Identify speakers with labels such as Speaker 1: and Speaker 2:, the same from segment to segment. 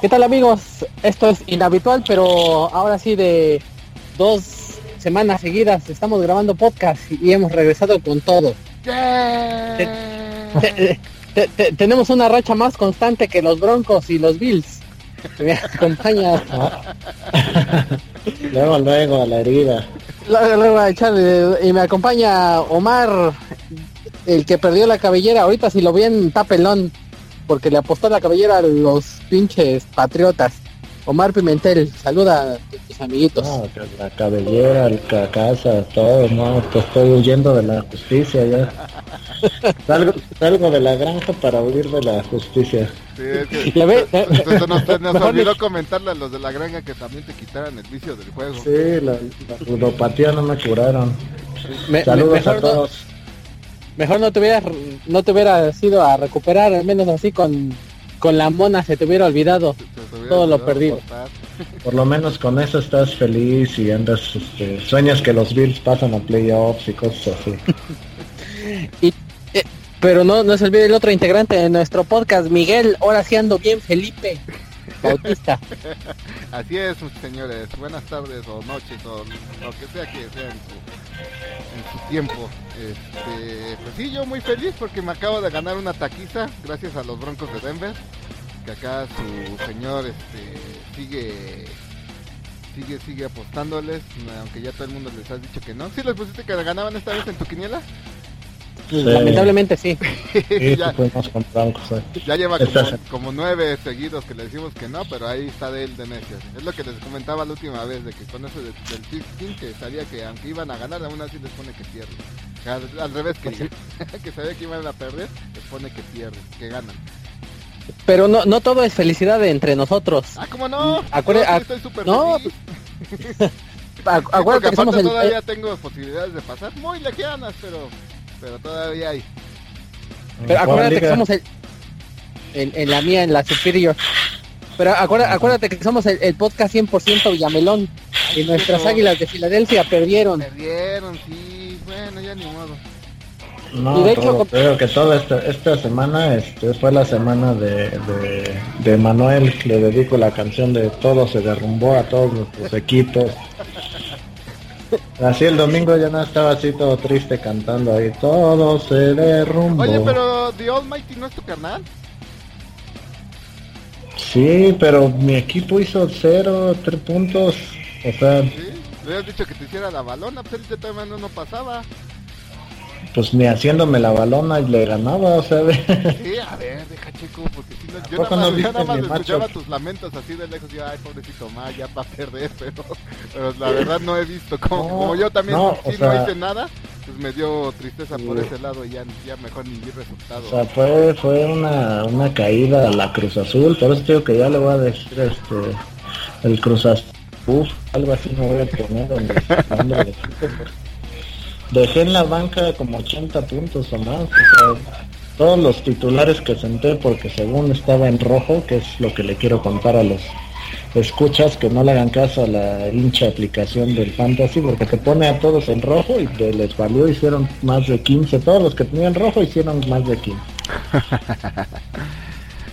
Speaker 1: ¿Qué tal amigos? Esto es inhabitual, pero ahora sí de dos semanas seguidas estamos grabando podcast y hemos regresado con todo. tenemos una racha más constante que los Broncos y los Bills. Me acompaña.
Speaker 2: luego, luego a la herida.
Speaker 1: Luego, a echarle, y me acompaña Omar, el que perdió la cabellera. Ahorita si lo ven, tapelón porque le apostó la cabellera a los pinches patriotas. Omar Pimentel, saluda a tus amiguitos.
Speaker 2: la cabellera, el casa, todo, no, pues estoy huyendo de la justicia ya. salgo, de la granja para huir de la justicia.
Speaker 3: Sí, es que, nos, olvidó comentarle a los de la granja que también te quitaran el vicio del juego.
Speaker 2: Sí, la, ludopatía no me curaron. Saludos a todos
Speaker 1: mejor no te hubieras no te hubieras ido a recuperar al menos así con con la mona se te hubiera olvidado todo lo perdido.
Speaker 2: por lo menos con eso estás feliz y andas este, sueñas que los Bills pasan a playoffs y cosas así.
Speaker 1: Y, eh, pero no no se olvide el otro integrante de nuestro podcast Miguel ahora sí ando bien Felipe Bautista.
Speaker 3: Así es señores. Buenas tardes o noches o lo que sea que sea en su tiempo. Este, pues sí, yo muy feliz porque me acabo de ganar una taquiza gracias a los Broncos de Denver. Que acá su señor este, sigue sigue sigue apostándoles, aunque ya todo el mundo les ha dicho que no. ¿Sí les pusiste que ganaban esta vez en tu quiniela?
Speaker 1: Lamentablemente sí.
Speaker 3: ya, lleva como, nueve seguidos que le decimos que no, pero ahí está de él de necios. Es lo que les comentaba la última vez, de que con eso del Team que sabía que aunque iban a ganar, aún así les pone que pierden. Al, revés que, que sabía que iban a perder, les pone que pierden, que ganan.
Speaker 1: Pero no, no todo es felicidad entre nosotros.
Speaker 3: Ah, ¿cómo no?
Speaker 1: estoy súper no,
Speaker 3: acuérdate que somos el... todavía tengo posibilidades de pasar muy lejanas, pero pero todavía hay.
Speaker 1: Pero acuérdate que somos el, en, la mía, en la Superior. Pero acuérdate, que somos el, podcast 100% Villamelón. Y nuestras águilas de Filadelfia perdieron.
Speaker 3: Perdieron, sí. Bueno, ya ni modo.
Speaker 2: No, y de hecho, creo que toda esta, esta semana este, fue la semana de, de, de, Manuel, le dedico la canción de Todo se derrumbó a todos nuestros equipos. Así el domingo ya no estaba así todo triste cantando ahí, todo se derrumbó.
Speaker 3: Oye, pero The Almighty no es tu carnal.
Speaker 2: Sí, pero mi equipo hizo cero, tres puntos. O sea...
Speaker 3: ¿Sí? Le habías dicho que te hiciera la balona, pues él te no pasaba
Speaker 2: pues ni haciéndome la balona y le ganaba, o sea,
Speaker 3: Sí, a ver, deja chico, porque si no, yo nada más, yo nada más escuchaba tus lamentos así de lejos, yo, ay, pobrecito Ma, ya va a perder, pero, pero la verdad no he visto, como, como yo también no, sí no hice nada, pues me dio tristeza por ese lado y ya, ya mejor ni vi resultado.
Speaker 2: O sea, fue, fue una, una caída a la Cruz Azul, por eso digo que ya le voy a decir este el Cruz Azul, Uf, algo así me voy a poner en el nombre de dejé en la banca como 80 puntos o más. todos los titulares que senté porque según estaba en rojo, que es lo que le quiero contar a los escuchas que no le hagan caso a la hincha aplicación del fantasy porque te pone a todos en rojo y te les valió hicieron más de 15 todos los que tenían rojo hicieron más de 15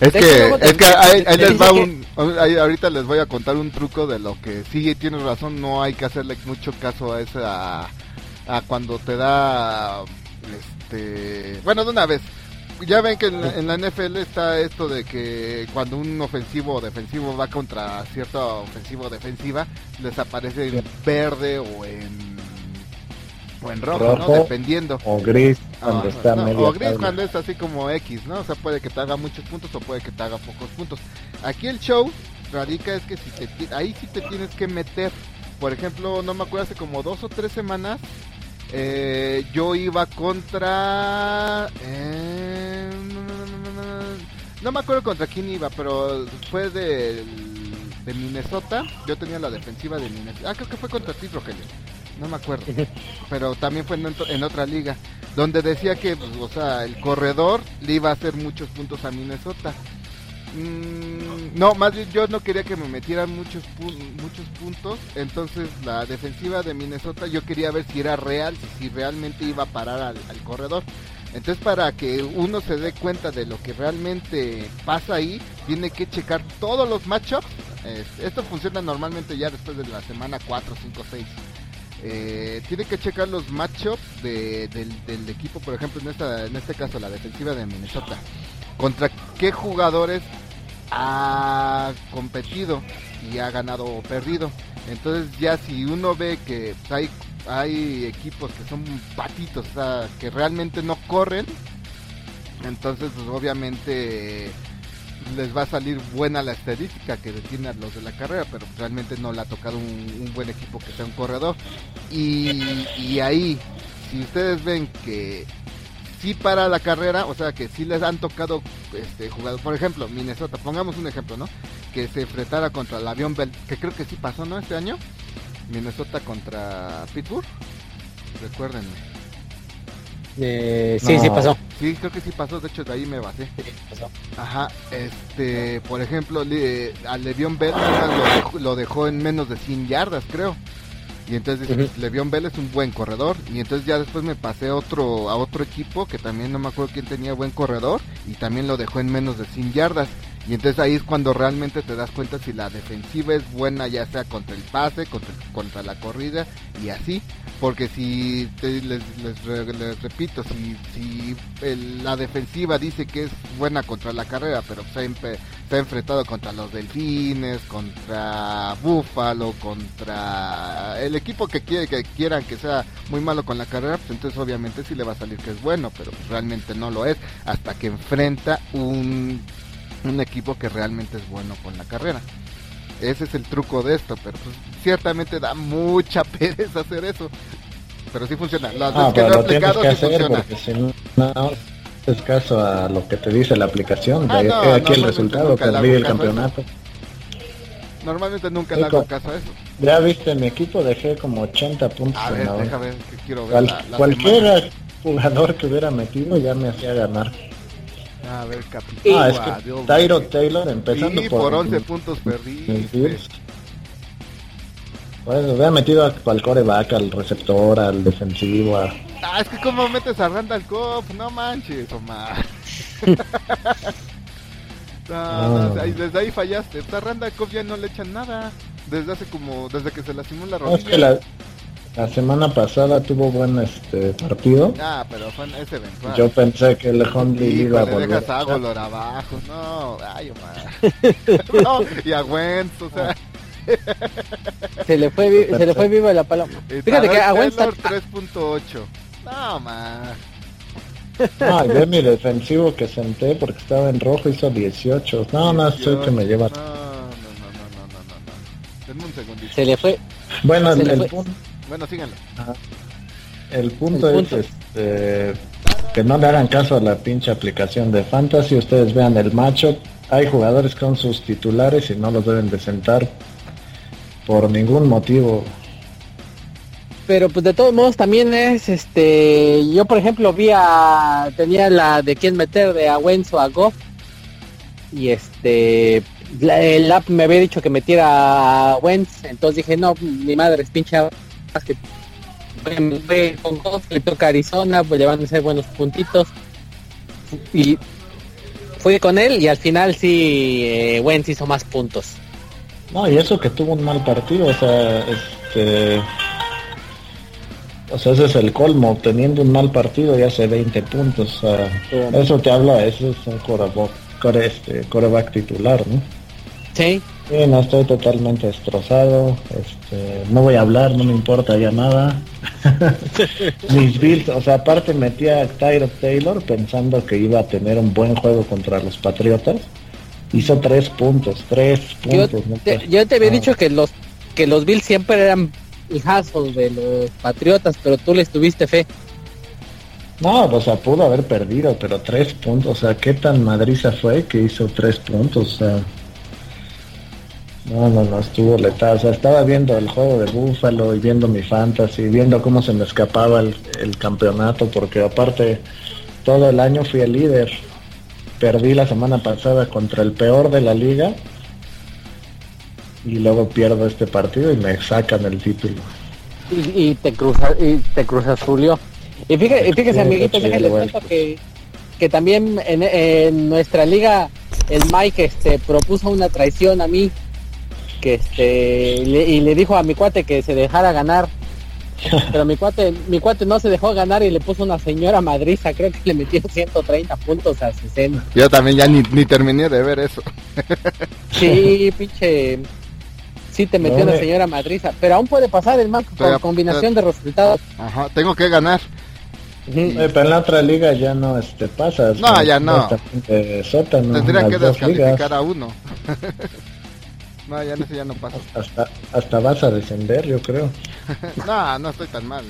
Speaker 3: es que, es que ahí, les va un, ahorita les voy a contar un truco de lo que sí tienes razón, no hay que hacerle mucho caso a esa a cuando te da este bueno de una vez ya ven que en la, NFL está esto de que cuando un ofensivo o defensivo va contra cierta ofensivo o defensiva les aparece en verde o en o en rojo, ¿no? Dependiendo.
Speaker 2: O gris cuando ah, está
Speaker 3: O gris cuando es así como X, ¿no? O sea, puede que te haga muchos puntos o puede que te haga pocos puntos. Aquí el show radica es que si te ahí sí te tienes que meter. Por ejemplo, no me acuerdo hace como dos o tres semanas eh, yo iba contra... Eh, no, me acuerdo contra quién iba, pero fue de, de Minnesota. Yo tenía la defensiva de Minnesota. Ah, creo que fue contra ti, Rogelio. No me acuerdo. Pero también fue en, en otra liga. Donde decía que, pues, o sea, el corredor le iba a hacer muchos puntos a Minnesota. Mm, no, más bien yo no quería que me metieran muchos, muchos puntos. Entonces la defensiva de Minnesota yo quería ver si era real, si, realmente iba a parar al, corredor. Entonces para que uno se dé cuenta de lo que realmente pasa ahí, tiene que checar todos los matchups. esto funciona normalmente ya después de la semana 4, 5, 6. tiene que checar los matchups de, del, equipo, por ejemplo, en, esta, en este caso la defensiva de Minnesota. Contra qué jugadores ha competido y ha ganado o perdido. Entonces ya si uno ve que hay, hay equipos que son patitos, o sea, que realmente no corren, entonces pues obviamente les va a salir buena la estadística que detiene a los de la carrera, pero realmente no le ha tocado un, buen equipo que sea un corredor. Y, y ahí, si ustedes ven que sí para la carrera, o sea que sí les han tocado este jugadores, por ejemplo, Minnesota, pongamos un ejemplo, ¿no? Que se enfrentara contra el avión Bell, que creo que sí pasó, ¿no? Este año, Minnesota contra Pittsburgh, recuérdenme.
Speaker 1: Eh, sí, sí pasó.
Speaker 3: Sí, creo que sí pasó, de hecho de ahí me basé. Ajá, este, por ejemplo, le, a Levión Bell lo dejó, en menos de 100 yardas, creo. Y entonces uh Bell es un buen corredor. Y entonces ya después me pasé otro, a otro equipo que también no me acuerdo quién tenía buen corredor. Y también lo dejó en menos de 100 yardas. Y entonces ahí es cuando realmente te das cuenta si la defensiva es buena, ya sea contra el pase, contra, contra la corrida y así. Porque si, les, les, repito, si, si la defensiva dice que es buena contra la carrera, pero se ha, enfrentado contra los Delfines, contra Búfalo, contra el equipo que, quiere, que quieran que sea muy malo con la carrera, pues entonces obviamente sí le va a salir que es bueno, pero realmente no lo es hasta que enfrenta un un equipo que realmente es bueno con la carrera. Ese es el truco de esto, pero pues, ciertamente da mucha pereza hacer eso. Pero sí funciona. Las
Speaker 2: ah, que lo tienes que hacer porque si no, es caso a lo que te dice la aplicación, ah, de aquí el resultado, perdí el campeonato.
Speaker 3: Normalmente nunca le hago caso a eso.
Speaker 2: Ya viste, mi equipo dejé como 80 puntos.
Speaker 3: A ver, déjame que quiero ver.
Speaker 2: cualquier jugador que hubiera metido ya me hacía ganar.
Speaker 3: A ver, capitán.
Speaker 2: Ah, es que Tyro Taylor empezando
Speaker 3: por, por 11 puntos perdidos.
Speaker 2: Bueno, hubiera metido al coreback, al receptor, al defensivo. A...
Speaker 3: Ah, es que como metes a Randall Cobb, no manches, Omar. no, no, desde ahí fallaste. A Randall Cobb ya no le echan nada. Desde hace como, desde que se lastimó la rodilla. es que la,
Speaker 2: la semana pasada tuvo buen este partido.
Speaker 3: Ah, pero fue ese eventual.
Speaker 2: Yo pensé que el Honley iba a volver.
Speaker 3: dejas a Golor abajo. No, ay, Omar. no, y a Wentz, o sea.
Speaker 1: se le fue, se le fue viva la paloma. Fíjate que a Wentz
Speaker 3: 3.8. No, Omar.
Speaker 2: No, yo mi defensivo que senté porque estaba en rojo hizo 18. No, no, sé que me lleva.
Speaker 3: No, no, no, no, no, no, no. Denme un segundito.
Speaker 1: Se le fue.
Speaker 2: Bueno, el, el punto
Speaker 3: bueno, síganlo.
Speaker 2: El punto, es este, que no le hagan caso a la pinche aplicación de Fantasy. Ustedes vean el macho. Hay jugadores con sus titulares y no los deben de sentar por ningún motivo.
Speaker 1: Pero pues de todos modos también es este yo por ejemplo vi a tenía la de quién meter de a o a Goff y este el app me había dicho que metiera a Wentz entonces dije no mi madre es pinche que fue con le toca Arizona, pues hacer buenos puntitos. Y fue con él y al final sí eh, Wentz hizo más puntos.
Speaker 2: No, y eso que tuvo un mal partido, o sea, este o sea, ese es el colmo, teniendo un mal partido y hace 20 puntos, eso te habla, eso es un coreback, core, este, coreback titular, ¿no?
Speaker 1: Sí,
Speaker 2: Sí, no estoy totalmente destrozado. Este, no voy a hablar, no me importa ya nada. Mis Bills, o sea, aparte metí a Tyro Taylor pensando que iba a tener un buen juego contra los Patriotas. Hizo tres puntos, tres puntos.
Speaker 1: Yo te, había dicho que los que los Bills siempre eran hijazos de los Patriotas, pero tú les tuviste fe.
Speaker 2: No, o sea, pudo haber perdido, pero tres puntos, o sea, qué tan madriza fue que hizo tres puntos, o sea. No, no, no, estuvo letal. O sea, estaba viendo el juego de Búfalo y viendo mi fantasy, viendo cómo se me escapaba el, campeonato, porque aparte todo el año fui el líder. Perdí la semana pasada contra el peor de la liga y luego pierdo este partido y me sacan el título.
Speaker 1: Y, te cruza y te cruzas Julio. Y fíjese, fíjese amiguitos, que, que también en, en nuestra liga el Mike este propuso una traición a mí que este le- y le dijo a mi cuate que se dejara ganar pero mi cuate mi cuate no se dejó ganar y le puso una señora madriza creo que le metió 130 puntos a 60
Speaker 3: Yo también ya ni, ni terminé de ver eso.
Speaker 1: sí pinche sí te metió
Speaker 2: No,
Speaker 1: una señora madriza pero aún puede pasar el Mike con
Speaker 3: Pero-
Speaker 1: combinación de resultados
Speaker 3: Ajá, tengo que ganar.
Speaker 2: Pero en la otra liga ya no este pasa.
Speaker 3: No, ya no.
Speaker 2: sótano,
Speaker 3: Tendrían
Speaker 2: las
Speaker 3: que descalificar
Speaker 2: ligas.
Speaker 3: a uno. no, ya en ese ya no pasa.
Speaker 2: Hasta, hasta vas a descender, yo creo.
Speaker 3: no, no estoy tan mal.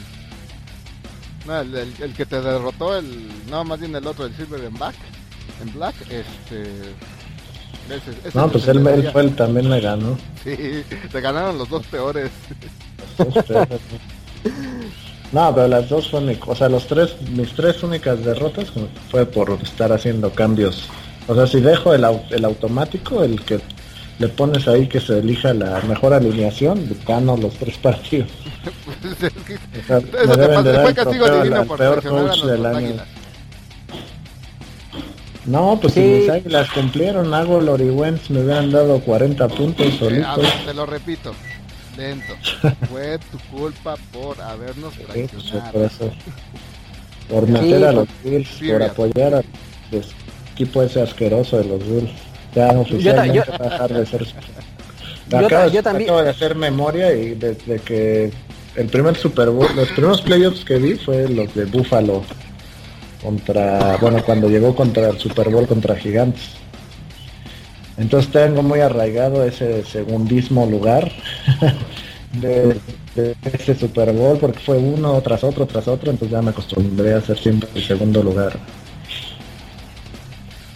Speaker 3: No, el, el- el que te derrotó, el no, más bien el otro, el Silver en Black, en Black, este... ese- ese
Speaker 2: No, pues él, fue el también me ganó.
Speaker 3: Sí, te ganaron los dos peores.
Speaker 2: Dos. No, pero las dos fueron, o sea, los tres, mis tres únicas derrotas fue por estar haciendo cambios. O sea, si dejo el, el automático, el que le pones ahí que se elija la mejor alineación, gano los tres partidos.
Speaker 3: Pues es que-
Speaker 2: O sea, me
Speaker 3: Eso te pasa, fue
Speaker 2: el
Speaker 3: castigo divino por
Speaker 2: peor coach del año. No, pues
Speaker 1: Sí.
Speaker 2: si mis águilas cumplieron, hago Loriwens, me hubieran dado 40 puntos
Speaker 3: a
Speaker 2: solitos.
Speaker 3: ver, te lo repito, lento. Fue tu culpa por habernos
Speaker 2: pues,
Speaker 3: traicionado.
Speaker 2: por meter a los Bills, por apoyar al pues, equipo ese asqueroso de los Bills. Ya oficialmente
Speaker 1: yo-
Speaker 2: va a dejar de ser.
Speaker 1: Yo también-
Speaker 2: acabo de hacer memoria y desde que el primer Super Bowl, los primeros playoffs que vi fue los de Buffalo contra, bueno, cuando llegó contra el Super Bowl contra Gigantes. Entonces tengo muy arraigado ese segundismo lugar de, de ese Super Bowl porque fue uno tras otro tras otro, entonces ya me acostumbré a ser siempre el segundo lugar.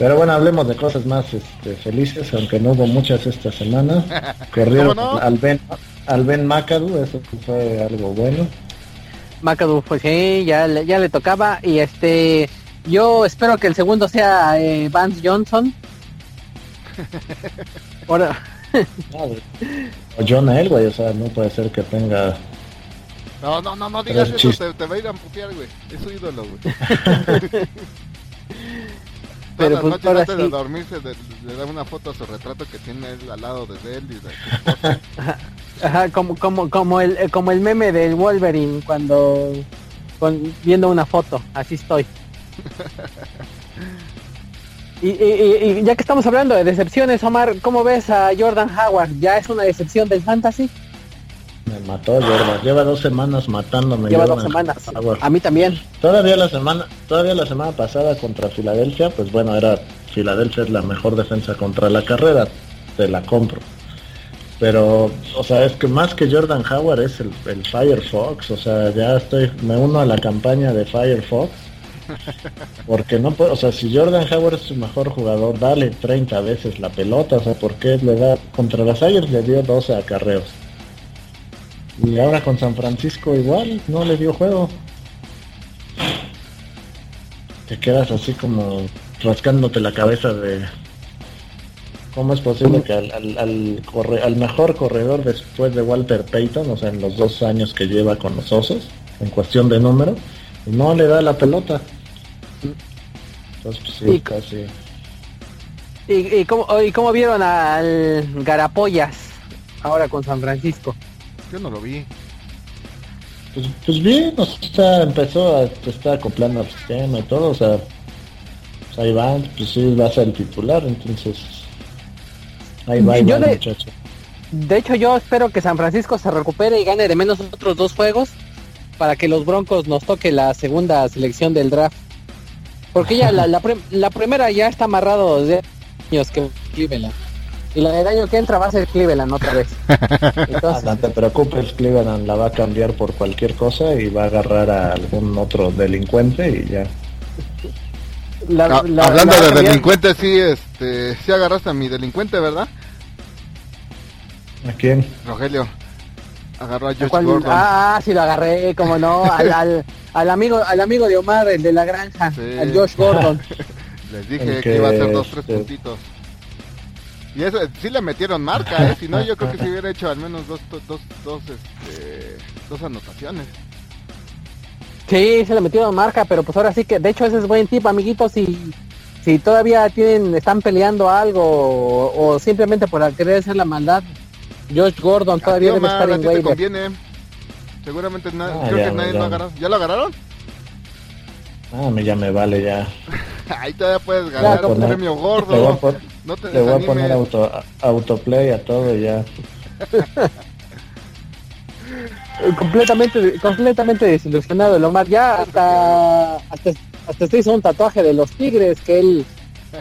Speaker 2: Pero bueno, hablemos de cosas más este, felices, aunque no hubo muchas esta semana. Corrieron
Speaker 3: ¿Cómo no?
Speaker 2: al Ben al Ben McAdoo, eso fue algo bueno.
Speaker 1: McAdoo, pues sí, ya, le- ya le tocaba. Y este, yo espero que el segundo sea eh, Vance Johnson. Ahora,
Speaker 2: O John Elway, o sea, no puede ser que tenga
Speaker 3: No, no, no, no digas eso, te, te va a ir a putear, güey. Es su ídolo, güey.
Speaker 1: Pero,
Speaker 3: Todas
Speaker 1: pues,
Speaker 3: noches
Speaker 1: ahora
Speaker 3: antes de dormirse de- le da una foto a su retrato que tiene él al lado de él y de
Speaker 1: ajá, como, como, como el, eh, como el meme del Wolverine cuando, con- viendo una foto, así estoy. Y, y- y- y ya que estamos hablando de decepciones, Omar, ¿cómo ves a Jordan Howard? ¿Ya es una decepción del fantasy?
Speaker 2: Me mató Jordan. Lleva dos semanas matándome.
Speaker 1: Lleva
Speaker 2: Jordan
Speaker 1: dos semanas. A mí también.
Speaker 2: Todavía la semana, todavía la semana pasada contra Filadelfia, pues bueno, era Filadelfia es la mejor defensa contra la carrera, te la compro. Pero, o sea, es que más que Jordan Howard es el, el Firefox, o sea, ya estoy, me uno a la campaña de Firefox. Porque no puedo, o sea, si Jordan Howard es su mejor jugador, dale 30 veces la pelota, o sea, ¿por qué le da? Contra las Ayers le dio 12 acarreos. Y ahora con San Francisco igual, no le dio juego. Te quedas así como rascándote la cabeza de cómo es posible que al, al, al corre- al mejor corredor después de Walter Payton, o sea, en los dos años que lleva con los osos, en cuestión de número, no le da la pelota. Entonces, pues, sí,
Speaker 1: Y-
Speaker 2: casi.
Speaker 1: ¿Y, y, cómo, ¿Y cómo vieron al Garapollas ahora con San Francisco?
Speaker 3: Yo no lo vi.
Speaker 2: Pues, pues bien, o sea, empezó a se está acoplando al sistema y todo, o sea, pues ahí va, pues sí va a ser el titular, entonces ahí va, ahí
Speaker 1: Yo
Speaker 2: va el
Speaker 1: de-
Speaker 2: muchacho.
Speaker 1: De hecho, yo espero que San Francisco se recupere y gane de menos otros dos juegos para que los Broncos nos toque la segunda selección del draft. Porque ya la, la, prim- la primera ya está amarrado desde años que Cleveland. Y la del año que entra va a ser Cleveland otra vez.
Speaker 2: Ah,
Speaker 1: Entonces,
Speaker 2: no te preocupes, Cleveland la va a cambiar por cualquier cosa y va a agarrar a algún otro delincuente y ya.
Speaker 1: la-
Speaker 3: Ah,
Speaker 1: la-
Speaker 3: hablando
Speaker 1: la
Speaker 3: de delincuentes, sí, este, sí agarraste a mi delincuente, ¿verdad?
Speaker 2: ¿A quién?
Speaker 3: Rogelio. Agarró a Josh
Speaker 1: ¿Cuál?
Speaker 3: Gordon.
Speaker 1: Ah, sí lo agarré, como no, al, al, al amigo al amigo de Omar, el de la granja,
Speaker 3: Sí.
Speaker 1: al Josh Gordon.
Speaker 3: Les dije que, iba a hacer dos, tres
Speaker 2: este-
Speaker 3: puntitos. Y eso, sí le metieron marca, ¿eh? Si no, yo creo que si hubiera hecho al menos dos, dos, dos, dos, este, dos anotaciones.
Speaker 1: Sí, se le metieron marca, pero pues ahora sí que, de hecho ese es buen tip, amiguitos, si, si todavía tienen, están peleando algo o, o simplemente por querer hacer la maldad, Josh Gordon todavía
Speaker 3: A ti,
Speaker 1: debe estar en waiver.
Speaker 3: conviene. Seguramente na-
Speaker 2: Ah,
Speaker 3: creo
Speaker 2: ya,
Speaker 3: que nadie
Speaker 2: ya.
Speaker 3: lo agarró. ¿Ya lo agarraron?
Speaker 2: Ah, ya me vale ya.
Speaker 3: Ahí todavía puedes ganar
Speaker 1: Ya,
Speaker 3: un premio gordo. No te
Speaker 2: le voy a poner auto, autoplay a todo y ya.
Speaker 1: Completamente completamente desilusionado el Omar ya hasta hasta hasta se hizo un tatuaje de los Tigres que él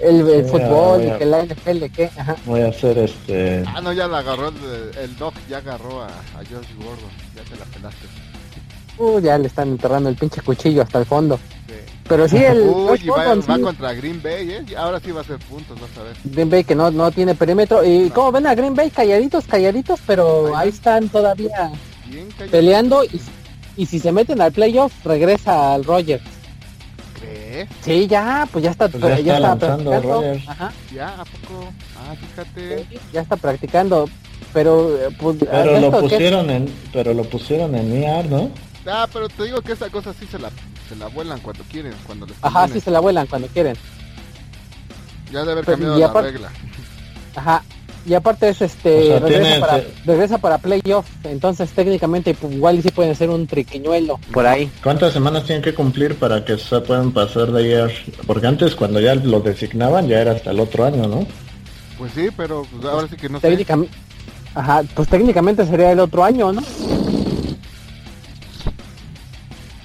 Speaker 1: el, el
Speaker 2: Sí,
Speaker 1: fútbol y que la NFL que ajá.
Speaker 2: Voy a hacer este...
Speaker 3: Ah, no, ya la agarró el, el Doc, ya agarró a, a Josh Gordon. Ya te la pelaste.
Speaker 1: Uh, ya le están enterrando el pinche cuchillo hasta el fondo. Pero sí el
Speaker 3: Uy, va,
Speaker 1: Gordon,
Speaker 3: va
Speaker 1: sí,
Speaker 3: contra Green Bay, ¿eh? Y Ahora sí va a ser puntos, vas a ver.
Speaker 1: Green Bay que no no tiene perímetro y
Speaker 3: No.
Speaker 1: como ven a Green Bay calladitos calladitos pero
Speaker 3: Ahí
Speaker 1: ahí están todavía peleando y, y si se meten al playoff regresa al Rogers
Speaker 3: ¿Crees?
Speaker 1: sí ya pues ya está
Speaker 2: Pues ya está lanzando
Speaker 1: practicando. Ajá.
Speaker 3: ¿Ya? ¿A poco? Ah, fíjate.
Speaker 1: ya está practicando pero eh, pues
Speaker 2: Pero lo pusieron en... Pero lo pusieron en IR, ¿no?
Speaker 3: Ah, pero te digo que esa cosa sí se la, se la vuelan cuando quieren, cuando les
Speaker 1: ajá sí se la vuelan cuando quieren
Speaker 3: Ya de haber
Speaker 1: Pero-
Speaker 3: cambiado la regla.
Speaker 1: ajá y aparte es este
Speaker 2: O sea,
Speaker 1: regresa,
Speaker 2: tiene-
Speaker 1: para,
Speaker 2: te-
Speaker 1: regresa para playoff entonces técnicamente pues, igual y sí pueden ser un triquiñuelo por ahí
Speaker 2: ¿Cuántas semanas tienen que cumplir para que se puedan pasar de IR? Porque antes cuando ya lo designaban ya era hasta el otro año, ¿no?
Speaker 3: Pues sí, pero pues, ahora sí que no sé.
Speaker 1: técnicamente ajá pues técnicamente sería el otro año no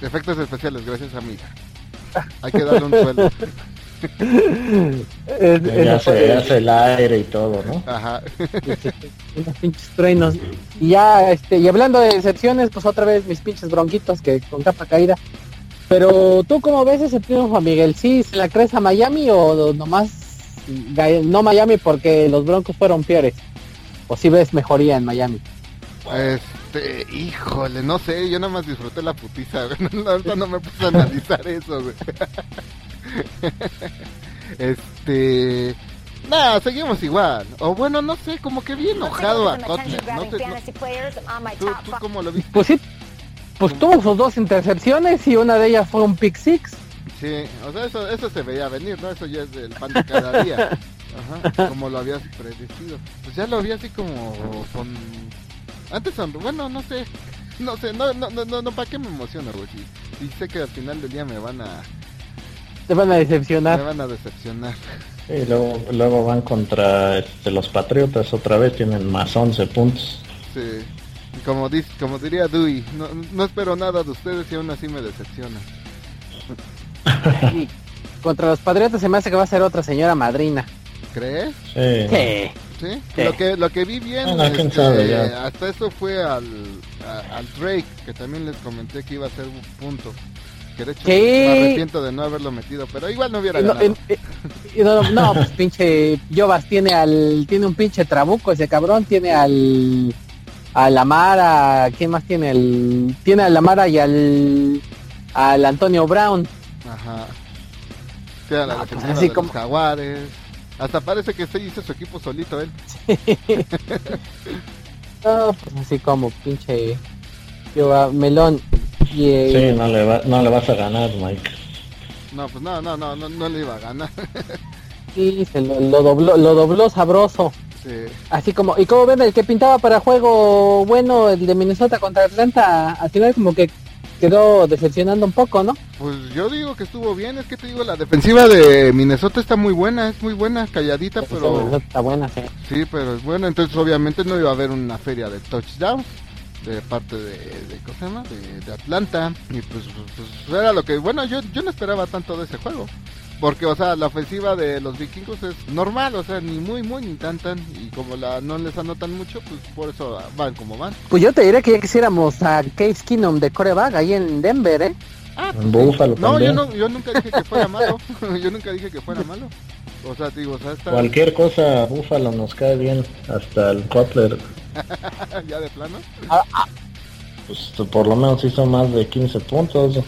Speaker 3: Efectos especiales, gracias amiga. Hay que darle un sueldo.
Speaker 1: Es-
Speaker 2: Ya,
Speaker 1: es-
Speaker 2: se hace el aire y todo, ¿no?
Speaker 3: Ajá.
Speaker 1: unos pinches truenos. Y ya, este, y hablando de excepciones, pues otra vez mis pinches bronquitos que con capa caída. Pero tú cómo ves ese triunfo, Miguel? ¿Sí se la crees a Miami o nomás no Miami porque los broncos fueron peores? ¿O si ves mejoría en Miami?
Speaker 3: Este, híjole, no sé, yo nada más disfruté la putiza, güey. No, me puse a analizar eso, güey. Este, nada, seguimos igual. O bueno, no sé, como que vi enojado a Kotler. No sé, no- ¿tú, tú cómo lo viste?
Speaker 1: Pues sí, pues tuvo sus dos intercepciones y una de ellas fue un pick six.
Speaker 3: Sí, o sea, eso, eso se veía venir, ¿no? Eso ya es del pan de cada día. Ajá, como lo habías predecido. Pues ya lo vi así como con... Antes, son- bueno, no sé. No sé, no, no, no, no, no ¿para qué me emociona, güey? Si, si sé que al final del día me van a,
Speaker 1: Te van a
Speaker 3: me
Speaker 1: decepcionar.
Speaker 3: van a decepcionar.
Speaker 2: Y luego, luego van contra este, los Patriotas otra vez, tienen más 11 puntos.
Speaker 3: Sí. Y Como, dice, como diría Dewey, no, no espero nada de ustedes y aún así me decepciona.
Speaker 1: Y contra los Patriotas se me hace que va a ser otra señora madrina.
Speaker 3: ¿Crees?
Speaker 2: Sí.
Speaker 1: Sí.
Speaker 3: Sí.
Speaker 1: Sí.
Speaker 3: Lo que lo que vi bien,
Speaker 2: Bueno, quién
Speaker 3: este,
Speaker 2: sabe, ya.
Speaker 3: hasta eso fue al, a- al Drake, que también les comenté que iba a ser un punto. Que de hecho
Speaker 1: Sí.
Speaker 3: me arrepiento de no haberlo metido, pero igual no hubiera
Speaker 1: Y no,
Speaker 3: ganado.
Speaker 1: y- y no, no, pues pinche Jovas tiene al tiene un pinche trabuco ese cabrón, tiene al a la Mara, ¿quién más tiene? El tiene a la Mara y al al Antonio Brown.
Speaker 3: Ajá. Sí, a la
Speaker 1: No, pues así
Speaker 3: de
Speaker 1: como-
Speaker 3: los jaguares. Hasta parece que se hizo su equipo solito él.
Speaker 1: No, pues así como pinche Melón y eh,
Speaker 2: Sí, no le, va, no le vas a ganar, Mike.
Speaker 3: No, pues no, no, no, no, no le iba a ganar.
Speaker 1: sí, se lo, lo dobló, lo dobló sabroso.
Speaker 3: Sí.
Speaker 1: Así como, y como ven, el que pintaba para juego bueno, el de Minnesota contra Atlanta, al final como que quedó decepcionando un poco, ¿no?
Speaker 3: Pues yo digo que estuvo bien, es que te digo, la defensiva de Minnesota está muy buena, es muy buena, calladita, pero...
Speaker 1: Está buena, sí.
Speaker 3: Sí, pero es bueno, entonces obviamente no iba a haber una feria de touchdowns de parte de, de ¿cómo se llama? De, de Atlanta y pues, pues, era lo que, bueno, yo, yo no esperaba tanto de ese juego. Porque, o sea, la ofensiva de los vikingos es normal, o sea, ni muy, muy, ni tan, tan. Y como la no les anotan mucho, pues por eso van como van.
Speaker 1: Pues yo te diré que ya quisiéramos a Case Keenum de coreback ahí en Denver, ¿eh?
Speaker 3: Ah,
Speaker 2: En Buffalo
Speaker 3: No, yo, no, yo nunca dije que fuera malo. yo nunca dije que fuera malo. O sea, digo, o sea, está
Speaker 2: Cualquier cosa, Búfalo nos cae bien. Hasta el Cutler,
Speaker 3: ya de plano.
Speaker 2: pues por lo menos hizo más de 15 puntos.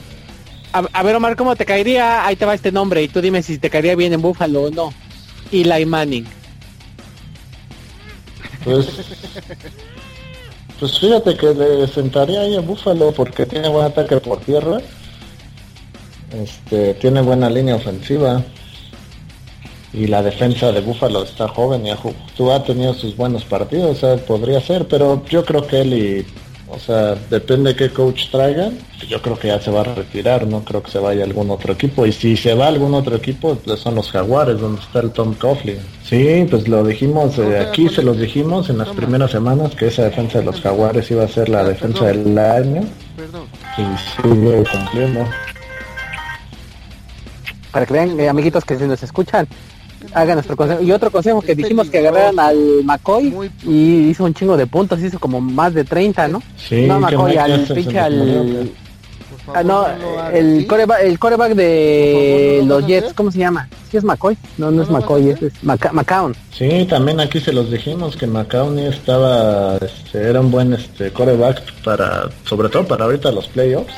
Speaker 1: A, a ver, Omar, ¿cómo te caería? Ahí te va este nombre y tú dime si te caería bien en Buffalo o no. Eli Manning.
Speaker 2: Pues, pues fíjate que le sentaría ahí a Búfalo porque tiene buen ataque por tierra. Este, tiene buena línea ofensiva. y la defensa de Buffalo está joven y ha, tú ha tenido sus buenos partidos, o podría ser, pero yo creo que él y, o sea, depende de qué coach traigan, yo creo que ya se va a retirar, no creo que se vaya a algún otro equipo, y si se va a algún otro equipo, pues son los Jaguares, donde está el Tom Coughlin. Sí, pues lo dijimos, eh, aquí se los dijimos en las primeras semanas que esa defensa de los Jaguares iba a ser la defensa del año, y sigue cumpliendo.
Speaker 1: Para que vean, eh, amiguitos que si nos escuchan, hagan nuestro consejo. Y otro consejo que dijimos que agarraran al McCoy y hizo un chingo de puntos, hizo como más de 30, ¿no?
Speaker 2: Sí,
Speaker 1: no McCoy, al pinche al... Ah, no, el coreback, el coreback de los Jets, ¿cómo se llama? ¿Sí es McCoy? No, no es McCoy, es, es McCown.
Speaker 2: Sí, también aquí se los dijimos que McCown estaba, este, era un buen este coreback para, sobre todo para ahorita los playoffs.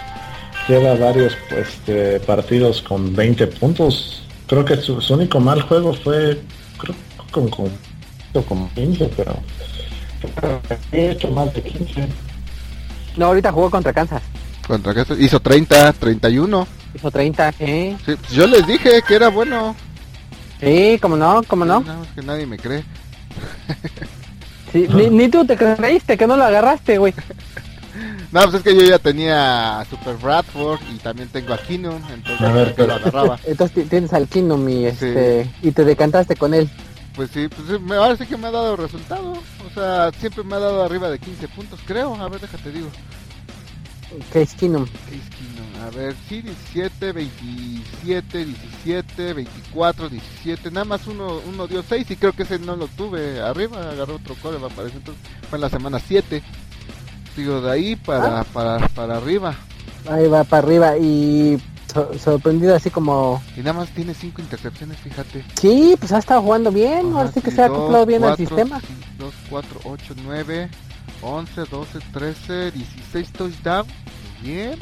Speaker 2: Lleva varios este, partidos con 20 puntos creo que su, único mal juego fue creo con, con, 15 pero he hecho más de 15
Speaker 1: no ahorita jugó contra Kansas.
Speaker 3: Contra Kansas. Hizo 30 31
Speaker 1: hizo 30 ¿eh?
Speaker 3: sí pues yo les dije que era bueno.
Speaker 1: Sí como no como no
Speaker 3: no es que nadie me cree.
Speaker 1: Sí, ni, ni, tú te creíste que no lo agarraste güey
Speaker 3: no, pues es que yo ya tenía a Super Bradford y también tengo a Kinum, entonces a ver, lo agarraba.
Speaker 1: Entonces tienes al Kinum y, este, y te decantaste con él.
Speaker 3: Pues sí, pues ahora sí que me ha dado resultado. O sea, siempre me ha dado arriba de 15 puntos, creo. A ver, déjate digo.
Speaker 1: ¿Qué es Kinum?
Speaker 3: ¿Qué es Kinum? A ver, sí, 17, 27, 17, 24, 17. Nada más uno, uno dio 6 y creo que ese no lo tuve arriba. Agarró otro core, me parece. Entonces fue en la semana 7. Digo, de ahí para, ah. para, para arriba.
Speaker 1: Ahí va para arriba y sorprendido así como...
Speaker 3: Y nada más tiene cinco intercepciones, fíjate.
Speaker 1: Sí, pues ha estado jugando bien, ahora sí que se ha acoplado bien al sistema.
Speaker 3: 2, 4, 8, 9, 11, 12, 13, 16 touchdowns. Bien,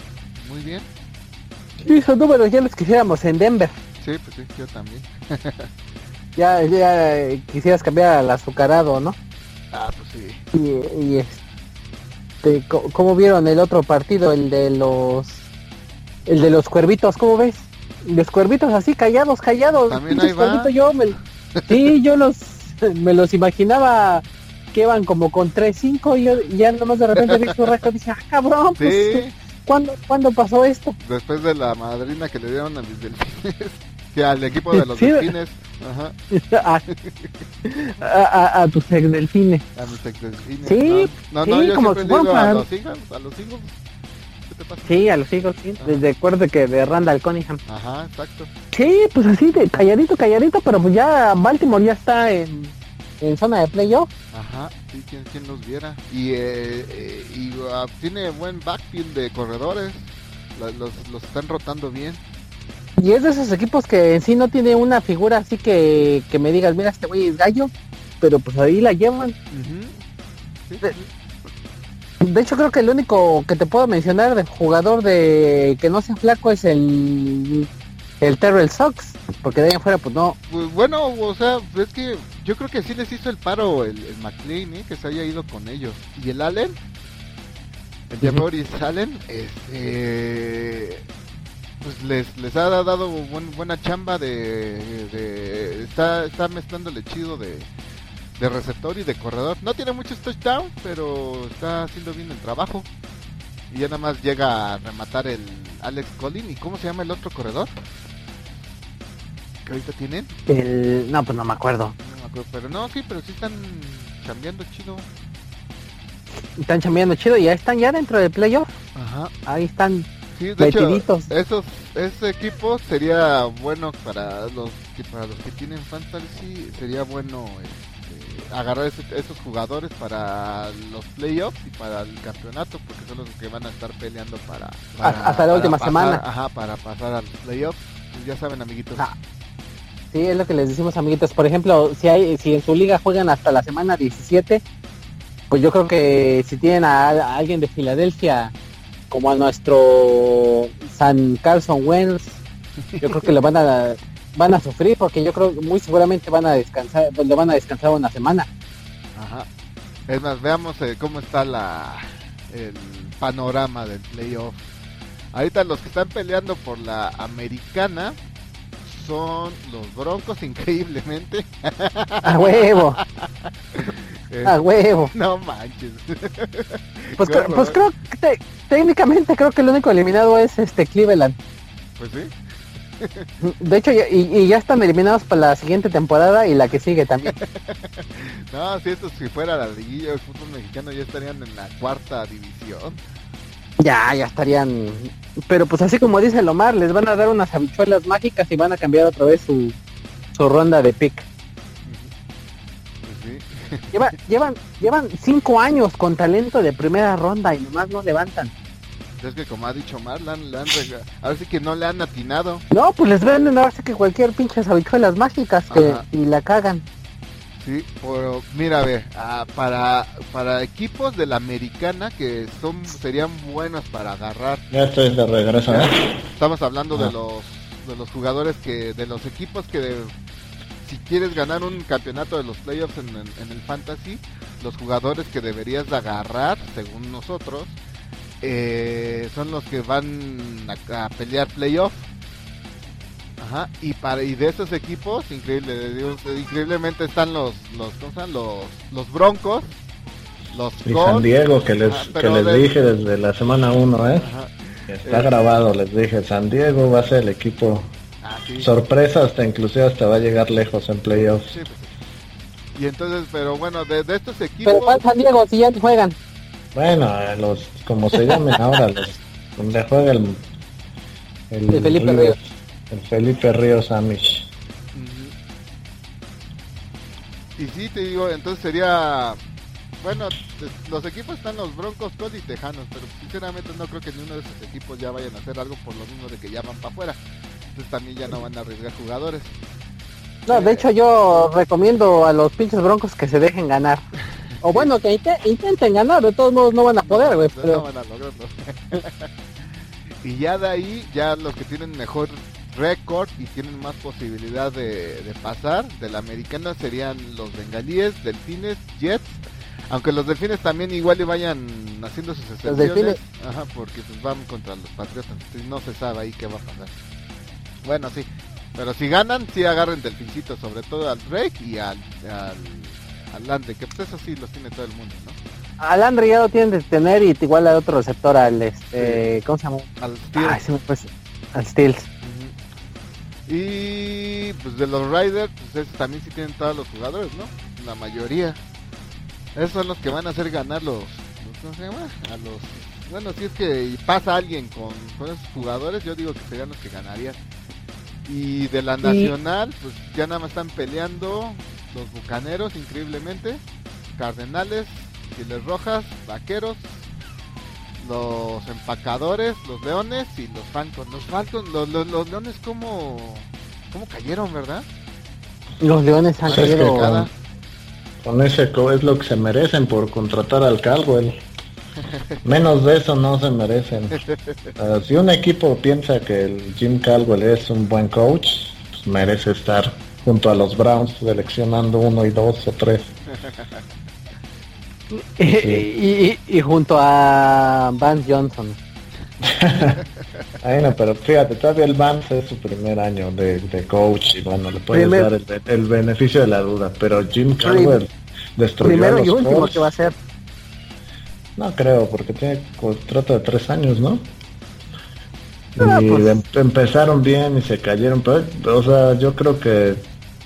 Speaker 3: muy bien.
Speaker 1: Sí, esos números ya los quisiéramos en Denver.
Speaker 3: Sí, pues sí, yo también.
Speaker 1: ya, ya quisieras cambiar al azucarado, ¿no?
Speaker 3: Ah, pues sí.
Speaker 1: Y, y este este, ¿Cómo vieron el otro partido, el de los el de los cuervitos? ¿Cómo ves? Los cuervitos así callados, callados.
Speaker 3: También ahí va.
Speaker 1: yo me, sí, yo los me los imaginaba que iban como con 3-5 y yo ya nomás de repente vi su récord y dije, ah, cabrón, pues, ¿cuándo, ¿cuándo pasó esto?
Speaker 3: Después de la madrina que le dieron a mis delfines que al equipo de los delfines. Ajá.
Speaker 1: a, a, tus ex delfines.
Speaker 3: A mis ex delfines.
Speaker 1: Sí,
Speaker 3: no, no, yo como siempre digo a los Eagles, a los Eagles.
Speaker 1: ¿Qué te pasa? Sí, a los Eagles, sí. Desde acuerdo que de Randall Cunningham.
Speaker 3: Ajá, exacto.
Speaker 1: Sí, pues así, de calladito, calladito, pero pues ya Baltimore ya está en, en zona de playoff.
Speaker 3: Ajá, sí, quien, quien los viera. Y, eh, eh y uh, tiene buen backfield de corredores. Los, los, los están rotando bien.
Speaker 1: Y es de esos equipos que en sí no tiene una figura así que, que me digas, mira, este güey es gallo, pero pues ahí la llevan. de, hecho creo que el único que te puedo mencionar de jugador de que no sea flaco es el el Terrell Sox, porque de ahí afuera pues no.
Speaker 3: Pues bueno, o sea, es que yo creo que sí les hizo el paro el, el McLean, ¿eh? que se haya ido con ellos. Y el Allen, el de Allen, este pues les, les ha dado buena chamba de, está, está mezclándole chido de, de receptor y de corredor. No tiene muchos touchdowns, pero está haciendo bien el trabajo. Y ya nada más llega a rematar el Alex Collin. ¿Y cómo se llama el otro corredor? ¿Que ahorita tienen?
Speaker 1: El... No, pues no me acuerdo.
Speaker 3: No me acuerdo, pero no, sí, pero sí están chambeando chido.
Speaker 1: Están chambeando chido y ya están ya dentro del playoff.
Speaker 3: Ajá.
Speaker 1: Ahí están
Speaker 3: Sí, de hecho, esos, ese equipo sería bueno para los que para los que tienen fantasy, sería bueno este, agarrar esos jugadores para los playoffs y para el campeonato, porque son los que van a estar peleando para,
Speaker 1: hasta la última semana.
Speaker 3: Ajá, para pasar a los playoffs. Pues ya saben, amiguitos. Ah.
Speaker 1: Sí, es lo que les decimos, amiguitos. Por ejemplo, si hay si en su liga juegan hasta la semana 17, pues yo creo que si tienen a alguien de Filadelfia como a nuestro San Carlson Wentz, yo creo que lo van a van a sufrir porque yo creo que muy seguramente van a descansar, pues, le van a descansar una semana.
Speaker 3: Ajá. Es más, veamos eh, cómo está la el panorama del playoff. Ahorita los que están peleando por la americana son los Broncos, increíblemente.
Speaker 1: A huevo. A huevo.
Speaker 3: No manches.
Speaker 1: Pues, pues creo que te- técnicamente creo que el único eliminado es este Cleveland.
Speaker 3: Pues sí.
Speaker 1: De hecho, y ya están eliminados para la siguiente temporada y la que sigue también.
Speaker 3: No, si esto si fuera la liguilla del fútbol mexicano ya estarían en la cuarta división.
Speaker 1: Ya, ya estarían. Pero pues así como dice Lomar, les van a dar unas habichuelas mágicas y van a cambiar otra vez su, su ronda de pick. Lleva- llevan, llevan cinco años con talento de primera ronda y nomás no levantan.
Speaker 3: Es que como ha dicho Omar, le han, le han rega- ahora sí que no le han atinado.
Speaker 1: No, pues les venden ahora sí que cualquier pinches habichuelas mágicas que
Speaker 3: Ajá.
Speaker 1: y la cagan.
Speaker 3: Sí, pero mira, a ver, ah, para, para equipos de la americana que son serían buenos para agarrar.
Speaker 2: Ya estoy de regreso, ¿eh?
Speaker 3: Estamos hablando
Speaker 2: Ah.
Speaker 3: de los de los jugadores que de los equipos que de- si quieres ganar un campeonato de los playoffs en, el- en el fantasy, los jugadores que deberías de agarrar, según nosotros, eh, son los que van a, a pelear playoff. Ajá, y para y de esos equipos, increíble, digo, increíblemente están los los los los Broncos, los
Speaker 2: Y
Speaker 3: Colts,
Speaker 2: San Diego, que les,
Speaker 3: Ah,
Speaker 2: que les
Speaker 3: de-
Speaker 2: dije desde la semana 1, ¿eh?
Speaker 3: ajá,
Speaker 2: Está
Speaker 3: Eh.
Speaker 2: grabado, les dije, San Diego va a ser el equipo
Speaker 3: ah, sí.
Speaker 2: sorpresa, hasta inclusive hasta va a llegar lejos en playoffs.
Speaker 3: Sí, pues. Y entonces, pero bueno, de, de estos
Speaker 1: Pero
Speaker 3: equipos,
Speaker 1: ¿cuál San Diego si ya ni juegan?
Speaker 2: Bueno, los, como se llamen ahora, los, donde juega el, el,
Speaker 1: El Felipe
Speaker 2: Ríos,
Speaker 1: Ríos.
Speaker 2: el Felipe Ríos Amish.
Speaker 3: Y sí, te digo, entonces sería, bueno, los equipos están los Broncos, Colts y Tejanos, pero sinceramente no creo que ninguno de esos equipos ya vayan a hacer algo por lo mismo de que ya van para afuera. Entonces también ya no van a arriesgar jugadores.
Speaker 1: No, de hecho yo recomiendo a los pinches broncos que se dejen ganar. O bueno, que inte- intenten ganar, de todos modos no van a poder, güey.
Speaker 3: No, van a lograrlo. y ya de ahí, ya los que tienen mejor récord y tienen más posibilidad de, de pasar de la americana serían los bengalíes, delfines, jets. Aunque los delfines también igual y vayan haciendo sus excepciones.
Speaker 1: delfines.
Speaker 3: Ajá, porque pues van contra los patriotas. entonces no se sabe ahí qué va a pasar. Bueno, sí. Pero si ganan, sí agarren delfincitos, sobre todo al Drake y al, al, al que pues eso sí los tiene todo el mundo, ¿no?
Speaker 1: al Andre ya lo tienen de tener y igual al otro receptor, al este, ¿cómo se llama?
Speaker 3: Al Steel.
Speaker 1: Ay, se me fue. Al Steels.
Speaker 3: Y pues de los Riders, pues esos también sí tienen todos los jugadores, ¿no? La mayoría. Esos son los que van a hacer ganar los, los- ¿cómo se llama? A los bueno, si es que pasa alguien con, con esos jugadores, yo digo que serían los que ganarían. Y de la nacional, pues ya nada más están peleando los bucaneros, increíblemente, Cardenales, Giles Rojas, Vaqueros, los empacadores, los leones y los Falcons. Los Falcons, los, los, los leones como, como cayeron, ¿verdad?
Speaker 1: Los leones han
Speaker 2: Sí, es que
Speaker 1: caído.
Speaker 2: Con ese co es lo que se merecen por contratar al Caldwell. Menos de eso no se merecen. Ah, si un equipo piensa que el Jim Caldwell es un buen coach, pues merece estar junto a los Browns seleccionando uno y dos o tres.
Speaker 1: y, y- y junto a Vance Johnson.
Speaker 2: Bueno, pero fíjate, todavía el Vance es su primer año de, de coach y bueno, le puedes
Speaker 1: Primer-
Speaker 2: dar el, el beneficio de la duda, pero Jim Caldwell destruyó
Speaker 1: Primero
Speaker 2: a los
Speaker 1: y último
Speaker 2: Colts.
Speaker 1: que va a ser.
Speaker 2: No creo, porque tiene contrato de tres años, ¿no?
Speaker 1: Ah,
Speaker 2: y
Speaker 1: pues.
Speaker 2: em- empezaron bien y se cayeron, pero, o sea, yo creo que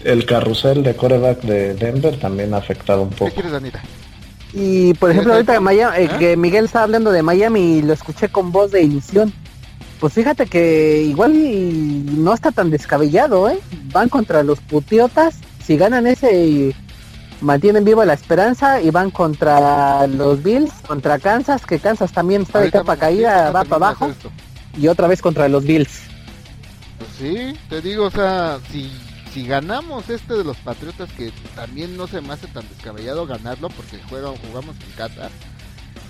Speaker 2: el carrusel de coreback de Denver también ha afectado un
Speaker 3: ¿Qué
Speaker 2: poco.
Speaker 3: quieres, Anita?
Speaker 1: Y por ejemplo, ahorita Miami, eh,
Speaker 3: ¿Ah?
Speaker 1: que Miguel está hablando de Miami y lo escuché con voz de ilusión. Pues fíjate que igual y no está tan descabellado, ¿eh? Van contra los putiotas, si ganan ese mantienen viva la esperanza y van contra los Bills, contra Kansas, que Kansas también está de capa caída, va para abajo,
Speaker 3: esto.
Speaker 1: y otra vez contra los Bills.
Speaker 3: Pues sí, te digo, o sea, si, si ganamos este de los Patriotas, que también no se me hace tan descabellado ganarlo porque juegan, jugamos en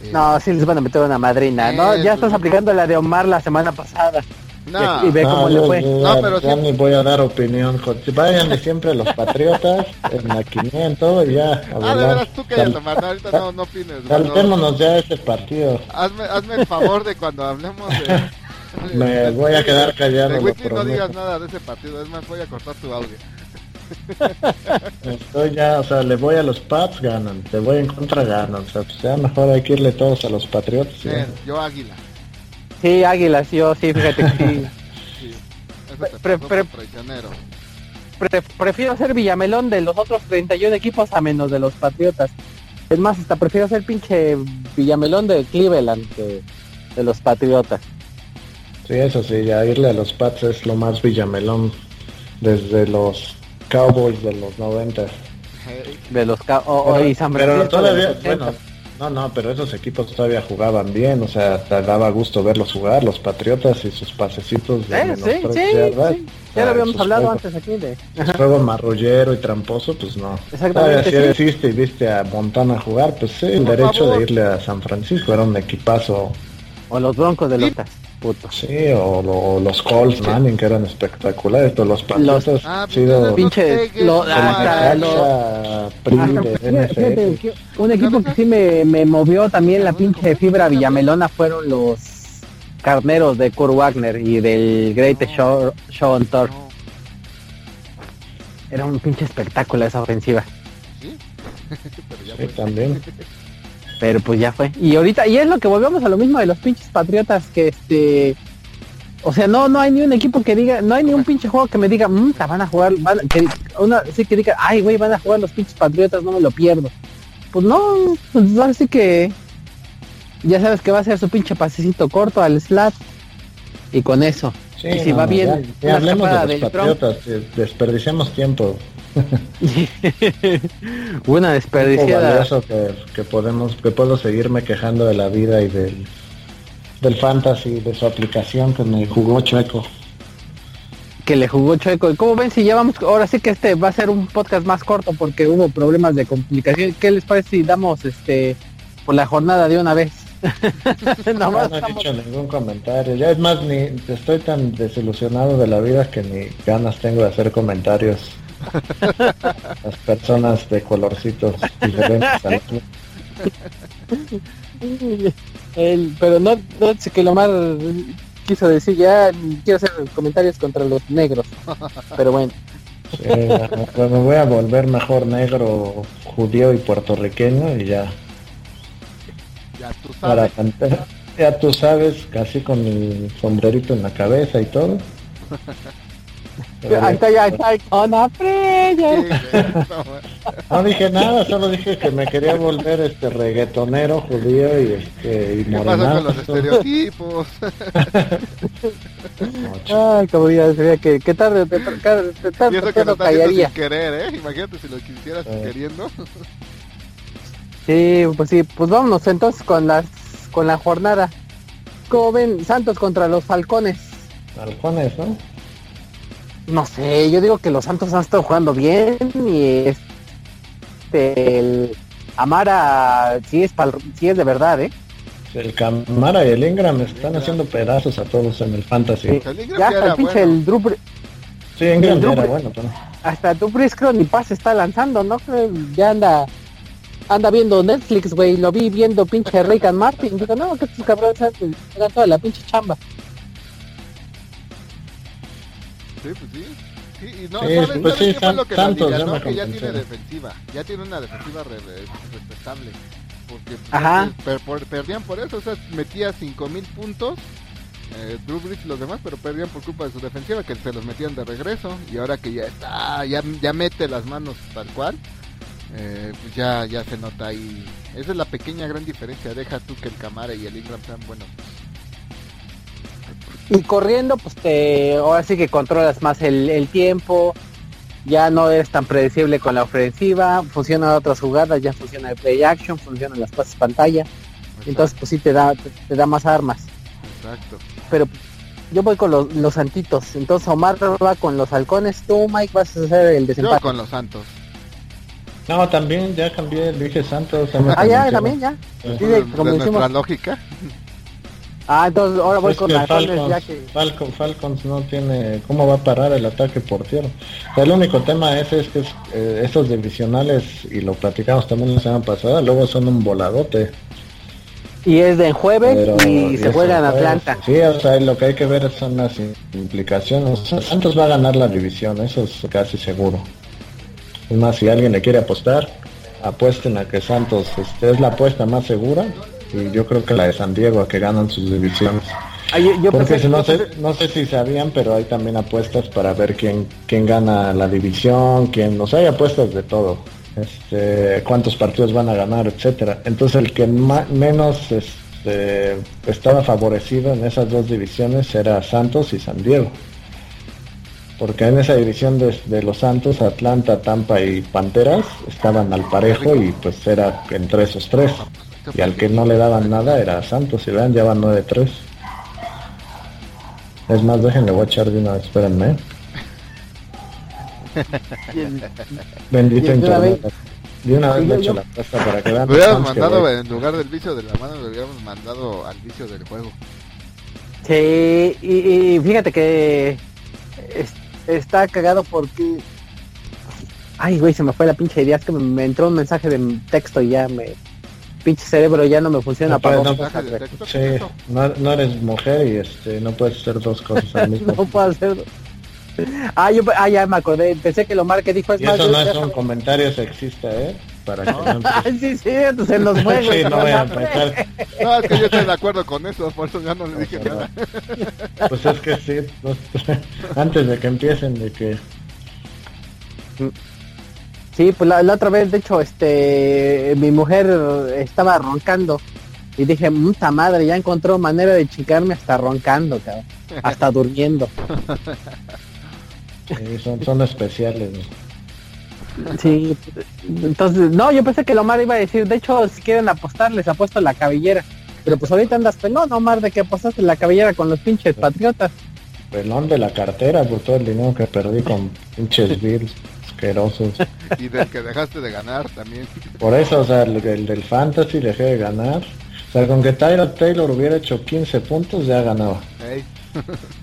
Speaker 3: eh,
Speaker 1: No, sí les van a meter una madrina, ¿no?
Speaker 3: Eh,
Speaker 1: Ya
Speaker 3: pues,
Speaker 1: estás aplicando la de Omar la semana pasada.
Speaker 3: No,
Speaker 1: y ve cómo le
Speaker 2: yo-
Speaker 1: fue.
Speaker 2: yo
Speaker 3: No,
Speaker 2: ya-
Speaker 3: pero
Speaker 2: ya
Speaker 3: sí-
Speaker 2: ni voy a dar opinión. Vayan siempre a los Patriotas, en la 500 y ya. a
Speaker 3: Ah, de veras, tú cállate, Omar, no, ahorita no, no opines.
Speaker 2: Saltémonos ya ese partido.
Speaker 3: Hazme, hazme el favor de cuando hablemos de,
Speaker 2: Me voy a quedar callado.
Speaker 3: De Wiki no digas nada de ese partido, es más, voy a cortar tu audio.
Speaker 2: Estoy ya, o sea, le voy a los Pats, ganan. Le voy en contra, ganan. O sea, pues ya mejor hay que irle todos a los Patriotas. ¿sí?
Speaker 3: Bien, yo Águila.
Speaker 1: Sí, Águilas, yo sí, fíjate que sí.
Speaker 3: Sí. Eso te
Speaker 1: Pre-
Speaker 3: pasó
Speaker 1: pre-
Speaker 3: por traicionero.
Speaker 1: Pre- prefiero ser Villamelón de los otros 31 equipos a menos de los Patriotas. Es más, hasta prefiero ser pinche Villamelón de Cleveland que de los Patriotas.
Speaker 2: Sí, eso sí, ya irle a los Pats es lo más villamelón desde los Cowboys de los 90.
Speaker 3: Hey,
Speaker 1: De los ca- o- o-
Speaker 2: Pero,
Speaker 1: y San
Speaker 2: pero
Speaker 1: Francisco de
Speaker 2: todavía,
Speaker 1: los 80.
Speaker 2: bueno, no, no, pero esos equipos todavía jugaban bien, o sea, te daba gusto verlos jugar, los Patriotas y sus pasecitos de
Speaker 1: Eh,
Speaker 2: menos
Speaker 1: sí,
Speaker 2: tres
Speaker 1: sí,
Speaker 2: yardas.
Speaker 1: sí.
Speaker 2: O
Speaker 1: Ya lo habíamos
Speaker 2: sus
Speaker 1: hablado
Speaker 2: juegos-
Speaker 1: antes aquí de...
Speaker 2: juego marrullero y tramposo, pues no.
Speaker 1: Exactamente,
Speaker 2: Todavía si viste y viste a Montana jugar, pues sí, el
Speaker 3: Por
Speaker 2: derecho
Speaker 3: favor.
Speaker 2: de irle a San Francisco, era un equipazo,
Speaker 1: O los Broncos de
Speaker 3: Sí.
Speaker 1: Los putos.
Speaker 2: sí, o, lo- los Colts Manning que eran espectaculares, pero los Patriotas
Speaker 3: Ah,
Speaker 2: han
Speaker 3: pues,
Speaker 2: sido
Speaker 1: hasta un equipo que sí me, me movió también la pinche fibra villamelona fueron los carneros de Kurt Wagner y del Great. Show, Show on Tour. Era un pinche espectáculo esa ofensiva.
Speaker 3: ¿sí? Pero ya
Speaker 2: Sí,
Speaker 3: fue.
Speaker 2: también.
Speaker 1: Pero pues ya fue. Y ahorita, y es lo que volvemos a lo mismo de los pinches patriotas que este. O sea, no, no hay ni un equipo que diga, no hay ni un pinche juego que me diga, mmm, van a jugar, van, que, una, sí que diga, ay güey, van a jugar los pinches patriotas, no me lo pierdo. Pues no, pues así que ya sabes que va a ser su pinche pasecito corto al slat y con eso.
Speaker 2: Sí,
Speaker 1: Y si
Speaker 2: no,
Speaker 1: va bien,
Speaker 2: ya- ya hablemos de los patriotas, eh, desperdiciamos tiempo.
Speaker 1: Una desperdiciada.
Speaker 2: que, que podemos, que puedo seguirme quejando de la vida y del, del fantasy, de su aplicación que me jugó chueco.
Speaker 1: que le jugó chueco. ¿Y cómo ven si ya vamos? Ahora sí que este va a ser un podcast más corto porque hubo problemas de complicación. ¿Qué les parece si damos este por la jornada de una vez?
Speaker 2: No, no he
Speaker 1: estamos-
Speaker 2: dicho ningún comentario. Ya es más, ni estoy tan desilusionado de la vida que ni ganas tengo de hacer comentarios. Las personas de colorcitos diferentes al.
Speaker 1: El- pero no, no sé que lo más quiso decir ya quiero hacer comentarios contra los negros. Pero bueno,
Speaker 2: Sí, pues me voy a volver mejor negro, judío y puertorriqueño y ya.
Speaker 3: Ya tú
Speaker 2: Para
Speaker 3: sabes.
Speaker 2: cantar. Ya tú sabes, casi con mi sombrerito en la cabeza y todo.
Speaker 1: ahí está ya está con a
Speaker 3: Sí,
Speaker 1: prayer.
Speaker 3: güey, no.
Speaker 2: No dije nada, solo dije que me quería volver este reggaetonero, judío y este y
Speaker 3: ¿Qué pasa con los estereotipos?
Speaker 1: Ay, como sería que, que tarde, te, tarde, te,
Speaker 3: Y
Speaker 1: tarde,
Speaker 3: eso
Speaker 1: te
Speaker 3: que está sin querer, ¿eh? Imagínate si lo quisieras
Speaker 2: Eh.
Speaker 3: queriendo.
Speaker 1: Sí, pues sí, pues vámonos entonces con las con la jornada. ¿Cómo ven Santos contra los Falcones?
Speaker 2: Halcones, ¿no?
Speaker 1: No sé, yo digo que los Santos han estado jugando bien y este el Amara sí es pal- sí es de verdad, ¿eh?
Speaker 2: El Camara y el Ingram están haciendo pedazos a todos en el fantasy.
Speaker 1: Sí.
Speaker 3: El Ingram
Speaker 1: Ya hasta el pinche
Speaker 3: bueno.
Speaker 1: el Drew
Speaker 2: Sí, Ingram
Speaker 1: el Drew
Speaker 2: era
Speaker 1: Brees-
Speaker 2: bueno, pero...
Speaker 1: hasta tu Brees creo ni paz está lanzando, ¿no? Creo Ya anda anda viendo Netflix, güey, lo vi viendo pinche Rick and Martin. Digo, no, que estos cabrones hagan toda la pinche chamba.
Speaker 3: Sí, pues sí. Sí, y no,
Speaker 2: Sí,
Speaker 3: ¿sabes,
Speaker 2: pues
Speaker 3: ¿sabes
Speaker 2: sí,
Speaker 3: qué fue lo que
Speaker 2: Santos
Speaker 3: la
Speaker 2: me
Speaker 3: Que ya tiene defensiva. Ya tiene una defensiva re- re- respetable. Porque pues,
Speaker 1: Ajá.
Speaker 3: per- por- perdían por eso. O sea, metía 5000 puntos. Eh, Drew Brees y los demás, pero perdían por culpa de su defensiva, que se los metían de regreso. Y ahora que ya está, ya, ya mete las manos tal cual, eh, pues ya, ya se nota ahí. Esa es la pequeña gran diferencia. Deja tú que el Camara y el Ingram sean buenos.
Speaker 1: Y corriendo, pues te, ahora sí que controlas más el, el tiempo, ya no eres tan predecible con la ofensiva, funcionan otras jugadas, ya funciona el play action, funcionan las pases pantalla, entonces pues sí te da, te, te da más armas.
Speaker 3: Exacto.
Speaker 1: Pero yo voy con los, los santitos, entonces Omar va con los halcones, tú Mike vas a hacer el
Speaker 3: Yo
Speaker 1: desempate.
Speaker 3: con los Santos.
Speaker 2: No, también ya cambié, dije Santos.
Speaker 1: Ah, ya, también, ya.
Speaker 2: Sí.
Speaker 3: De,
Speaker 1: de- como
Speaker 3: de
Speaker 1: decimos.
Speaker 3: nuestra lógica.
Speaker 1: Ah, entonces ahora voy
Speaker 2: Es
Speaker 1: con halcones,
Speaker 2: Falcons,
Speaker 1: ya que...
Speaker 2: Falcon- Falcons no tiene cómo va a parar el ataque por tierra. O sea, el único tema es, es que es, eh, estos divisionales, y lo platicamos también la semana pasada, luego son un voladote.
Speaker 1: Y es de jueves
Speaker 2: Pero
Speaker 1: y se
Speaker 2: eso
Speaker 1: juega en
Speaker 2: fue-
Speaker 1: Atlanta.
Speaker 2: Sí, o sea, lo que hay que ver son las implicaciones. O sea, Santos va a ganar la división, eso es casi seguro. Es más, si alguien le quiere apostar, apuesten a que Santos este, es la apuesta más segura. Y yo creo que la de San Diego, a que ganan sus divisiones.
Speaker 1: Ah, yo, yo
Speaker 2: Porque
Speaker 1: pensé-
Speaker 2: no, sé, no sé si sabían, pero hay también apuestas para ver quién, quién gana la división, quién, o sea, hay apuestas de todo. Este, cuántos partidos van a ganar, etcétera. Entonces el que ma- menos este, estaba favorecido en esas dos divisiones era Santos y San Diego. Porque en esa división de, de los Santos, Atlanta, Tampa y Panteras estaban al parejo y pues era entre esos tres. Y al que no le daban nada era Santos, y vean, ya van 9-3. Es más, déjenle, voy a echar de una vez, espérenme. Bendito
Speaker 1: de una
Speaker 2: internet. De una vez le echo la apuesta para que vean.
Speaker 3: Le hubiéramos mandado, en lugar del vicio de la mano, le hubiéramos mandado al vicio del juego.
Speaker 1: Sí, y, y fíjate que es- está cagado porque... Ay, güey, se me fue la pinche idea. Es que me, me entró un mensaje de texto y ya me... Pinche cerebro ya no me funciona
Speaker 2: No
Speaker 1: para
Speaker 2: no no, no eres mujer y este no puedes hacer dos cosas al mismo
Speaker 1: No puedo hacer... Ah, yo, ah, ya me acordé. Pensé que lo Omar que dijo es
Speaker 2: Y
Speaker 1: más...
Speaker 2: eso no es un comentario sexista, ¿eh? Para que no
Speaker 1: sí, sí, entonces los juegos.
Speaker 2: Sí, no voy a empezar.
Speaker 3: No, es que yo estoy de acuerdo con eso, por eso ya no le dije nada.
Speaker 2: Pues es que sí, antes de que empiecen de que
Speaker 1: Sí, pues la, la otra vez, de hecho, este, mi mujer estaba roncando y dije, puta madre, ya encontró manera de chicarme hasta roncando, cabrón, hasta durmiendo.
Speaker 2: sí, son, son especiales. ¿no?
Speaker 1: Sí, entonces, no, yo pensé que Omar iba a decir, de hecho, si quieren apostar, les apuesto la cabellera. Pero pues ahorita andas pelón, Omar, de que apostaste la cabellera con los pinches patriotas.
Speaker 2: Pelón de la cartera por todo el dinero que perdí con pinches bills asquerosos.
Speaker 3: Y del que dejaste de ganar también.
Speaker 2: Por eso, o sea, el, el del fantasy dejé de ganar. O sea, con que Tyler Taylor hubiera hecho 15 puntos ya ganaba.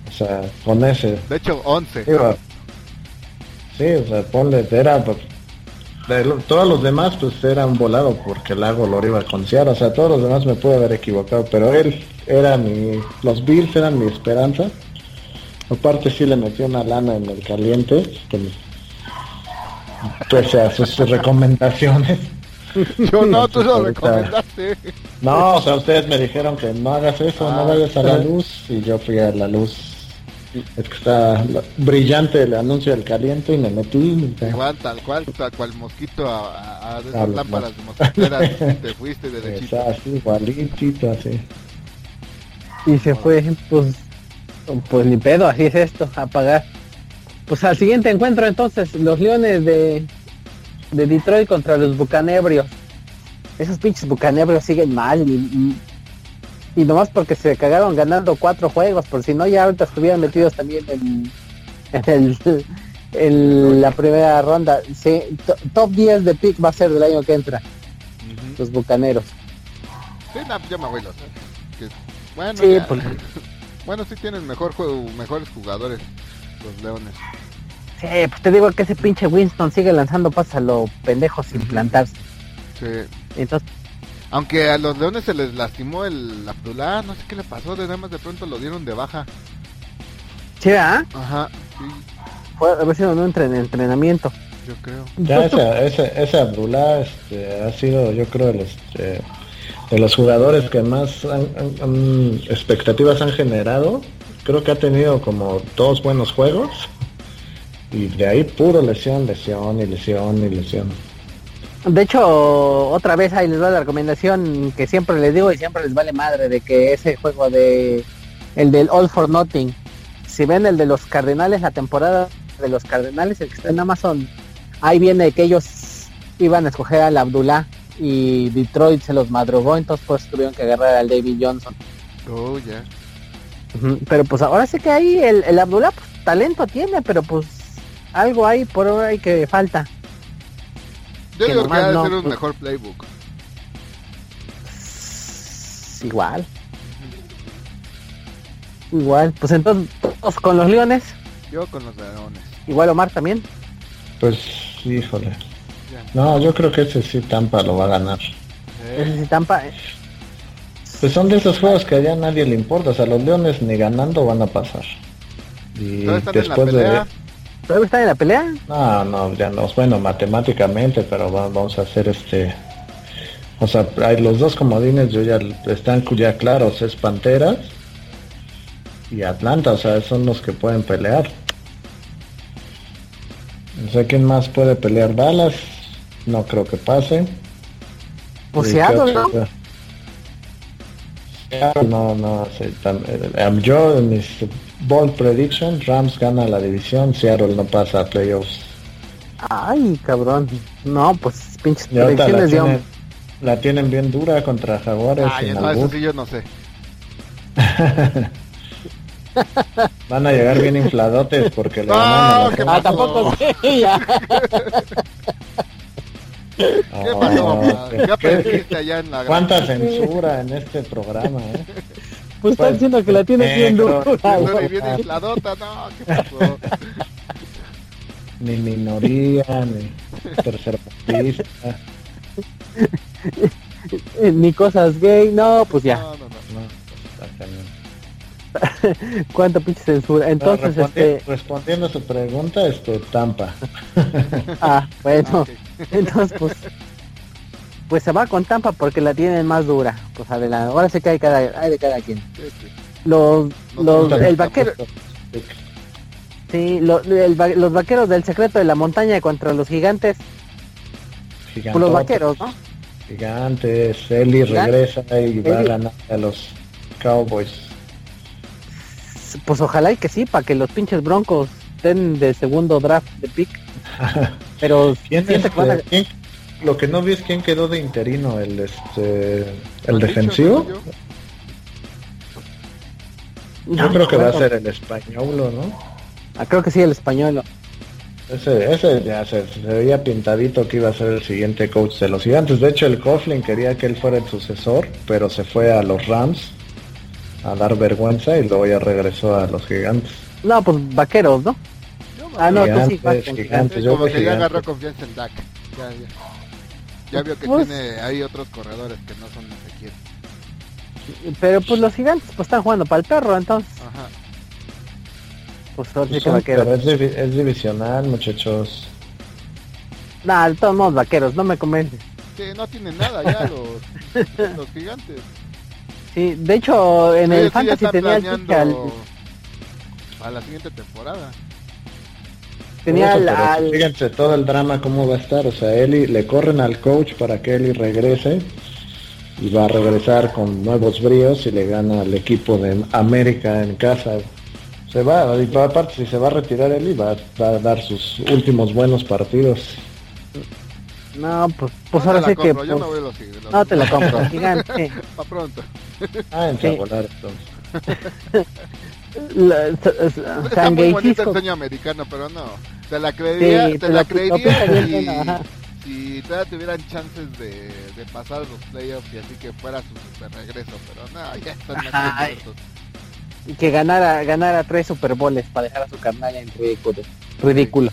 Speaker 2: O sea, con ese.
Speaker 3: De hecho, 11.
Speaker 2: Digo, sí, o sea, ponle, era pues, de lo- todos los demás pues era un volado porque el lago lo iba a concienciar, o sea, todos los demás me pude haber equivocado, pero él era mi, los Bills eran mi esperanza. Aparte sí le metió una lana en el caliente, que- pese a sus recomendaciones.
Speaker 3: Yo no, tú lo recomendaste.
Speaker 2: No, o sea, ustedes me dijeron que no hagas eso,
Speaker 3: Ah.
Speaker 2: no vayas a la luz, y yo fui a la luz. Es que está brillante el anuncio del caliente y me metí.
Speaker 3: Igual, tal cual, tal cual mosquito a, a, a de
Speaker 2: A
Speaker 3: esas
Speaker 2: los
Speaker 3: lámparas mosquiteras. Te fuiste derechito.
Speaker 2: Está así, igualitito, así.
Speaker 1: Y se fue, pues, pues ni pedo, así es esto, a pagar. Pues al siguiente encuentro entonces, los Leones de, de Detroit contra los Bucanebrios. Esos pinches Bucanebrios siguen mal y, y, y nomás porque se cagaron ganando cuatro juegos, por si no ya ahorita estuvieran metidos también en, en el en la primera ronda. Sí, to- top 10 de pick va a ser del año que entra, los Bucaneros.
Speaker 3: Sí, no, ya me voy los que- Bueno,
Speaker 1: Sí,
Speaker 3: ya.
Speaker 1: pues,
Speaker 3: bueno, sí tienen mejor juego, mejores jugadores los Leones.
Speaker 1: sí, pues te digo que ese pinche Winston sigue lanzando pasos a lo pendejo sin
Speaker 3: Ujú.
Speaker 1: plantarse.
Speaker 3: Sí.
Speaker 1: Entonces,
Speaker 3: Aunque a los Leones se les lastimó el Abdullah, no sé qué le pasó, de nada más de pronto lo dieron de baja.
Speaker 1: sí, ¿ah?
Speaker 3: Ajá, sí,
Speaker 1: Fue haber sido un entren- entrenamiento.
Speaker 3: yo creo.
Speaker 2: Ya ese, ese, ese Abdullah este, ha sido, yo creo, el, este, de los jugadores que más han- han- han- expectativas han generado. Creo que ha tenido como dos buenos juegos. Y de ahí puro lesión, lesión y lesión y lesión.
Speaker 1: De hecho, otra vez ahí les va la recomendación que siempre les digo y siempre les vale madre de que ese juego de el del All for Nothing. Si ven el de los Cardenales, la temporada de los Cardenales, el que está en Amazon, ahí viene que ellos iban a escoger al Abdullah y Detroit se los madrugó, entonces pues tuvieron que agarrar al David Johnson.
Speaker 3: Oh, ya.
Speaker 1: Pero pues ahora sí que ahí el, el Abdullah pues, talento tiene, pero pues algo hay por ahí que falta.
Speaker 3: Yo
Speaker 1: Que
Speaker 3: digo que ha
Speaker 1: no,
Speaker 3: ser un
Speaker 1: pues-
Speaker 3: mejor playbook.
Speaker 1: Igual. Igual. Pues entonces, todos con los Leones.
Speaker 3: Yo con los Leones.
Speaker 1: Igual Omar también.
Speaker 2: Pues, híjole. No, yo creo que ese sí Tampa lo va a ganar.
Speaker 3: Eh,
Speaker 1: Ese sí, Tampa.
Speaker 2: Pues son de esos juegos que allá a nadie le importa, o sea, los leones ni ganando van a pasar. Y
Speaker 3: ¿Todavía están en la
Speaker 2: después de...
Speaker 1: ¿Todavía están en la pelea?
Speaker 2: No, no, ya no, bueno, matemáticamente, pero va- vamos a hacer este... O sea, hay los dos comodines, yo ya están ya claros, es Panteras y Atlanta, o sea, son los que pueden pelear. No sé quién más puede pelear Dallas, no creo que pase.
Speaker 1: Pues
Speaker 2: ¿Y
Speaker 1: Seattle,
Speaker 2: qué
Speaker 1: ¿no?
Speaker 2: Seattle, No, no, sé, tam- eh, yo en mis bold prediction, Rams gana la división, Seattle no pasa a playoffs.
Speaker 1: Ay, cabrón. No, pues pinches
Speaker 2: la
Speaker 1: predicciones hombre.
Speaker 2: la tienen bien dura contra Jaguares.
Speaker 3: Ay, no, eso sí yo no sé.
Speaker 2: Van a llegar bien infladotes porque le
Speaker 3: No,
Speaker 2: ganaron a
Speaker 3: ¿qué
Speaker 2: la
Speaker 1: Ah, tampoco sé, ya.
Speaker 3: ¿Qué pasó?
Speaker 2: ¿qué-
Speaker 3: ¿Qué
Speaker 2: qué-
Speaker 3: aprendiste allá en la
Speaker 2: ¿Cuánta censura en este programa, eh?
Speaker 1: Pues están diciendo que la tienes bien dura,
Speaker 3: No,
Speaker 1: güey.
Speaker 3: y bien infladota, no, ¿qué pasó?
Speaker 2: Ni minoría, ni tercermundista.
Speaker 1: Eh, Ni cosas gay, no, pues ya.
Speaker 3: No, no, no.
Speaker 2: Pues.
Speaker 1: Cuánta pinche censura. Entonces,
Speaker 2: Respondi-
Speaker 1: este.
Speaker 2: Respondiendo a su pregunta, este, Tampa.
Speaker 1: Ah, bueno. Entonces, pues. Pues se va con Tampa porque la tienen más dura. Pues adelante. Ahora que hay, cada, hay de cada quien. Los, los, el vaquero, sí, lo- el los vaqueros del secreto de la montaña contra los gigantes. Pues los vaqueros, ¿no?
Speaker 2: Gigantes, Eli regresa y va a ganar a los Cowboys.
Speaker 1: Pues ojalá y que sí, para que los pinches broncos estén de segundo draft de pick. Pero
Speaker 2: ¿Quién
Speaker 1: siento
Speaker 2: es,
Speaker 1: que van a-
Speaker 2: quién- lo que no vi es quién quedó de interino, el este el
Speaker 3: ¿Han dicho,
Speaker 2: defensivo.
Speaker 3: yo?
Speaker 1: No
Speaker 2: creo que va a ser el español, ¿no?
Speaker 1: Ah, creo que sí, el español.
Speaker 2: Ese, ese ya se, se veía pintadito que iba a ser el siguiente coach de los gigantes. De hecho, el Coughlin quería que él fuera el sucesor, pero se fue a los Rams a dar vergüenza y luego ya regresó a los gigantes.
Speaker 1: No, pues vaqueros, ¿no? Ah, no, tú sí vas con
Speaker 2: gigantes.
Speaker 3: Sí, como que ya agarró confianza en Dak. Ya, ya. Ya vio que
Speaker 1: Pues-
Speaker 3: tiene hay otros corredores que no son Ezequiel.
Speaker 1: Pero pues los gigantes pues están jugando para el perro, entonces
Speaker 3: Ajá.
Speaker 1: pues ahora sí
Speaker 2: Pues
Speaker 1: que
Speaker 2: son-
Speaker 1: vaqueros.
Speaker 2: pero es, divi- es divisional, muchachos.
Speaker 1: Nah, de todos modos vaqueros, no me convence.
Speaker 3: Sí, no tienen nada ya los, los gigantes.
Speaker 1: Sí, de hecho en
Speaker 3: Ellos
Speaker 1: el
Speaker 3: sí
Speaker 1: fantasy tenía el
Speaker 3: a la siguiente temporada.
Speaker 1: Tenía
Speaker 2: eso,
Speaker 1: al-
Speaker 2: Fíjense todo el drama cómo va a estar. O sea, Eli le corren al coach para que Eli regrese y va a regresar con nuevos bríos y le gana al equipo de América en casa. Se va, y aparte si se va a retirar Eli va, va a dar sus últimos buenos partidos.
Speaker 1: no, pues, pues
Speaker 3: No
Speaker 1: ahora sí que
Speaker 3: yo
Speaker 1: pues,
Speaker 3: me voy a los gigantes.
Speaker 1: no te la compro, gigante.
Speaker 3: Pa' pronto.
Speaker 2: Ah, en
Speaker 1: Sí.
Speaker 2: volar entonces.
Speaker 1: La- San
Speaker 3: muy bonito el sueño americano, pero no. Te la creería,
Speaker 1: Sí,
Speaker 3: te
Speaker 1: te
Speaker 3: la
Speaker 1: la-
Speaker 3: creería si, si todavía tuvieran chances de, de pasar los playoffs y así que fuera su super regreso, pero no, ya están más
Speaker 1: y que ganara, ganara tres Super Bowls para dejar a su carnal en ridículo. Ridículo.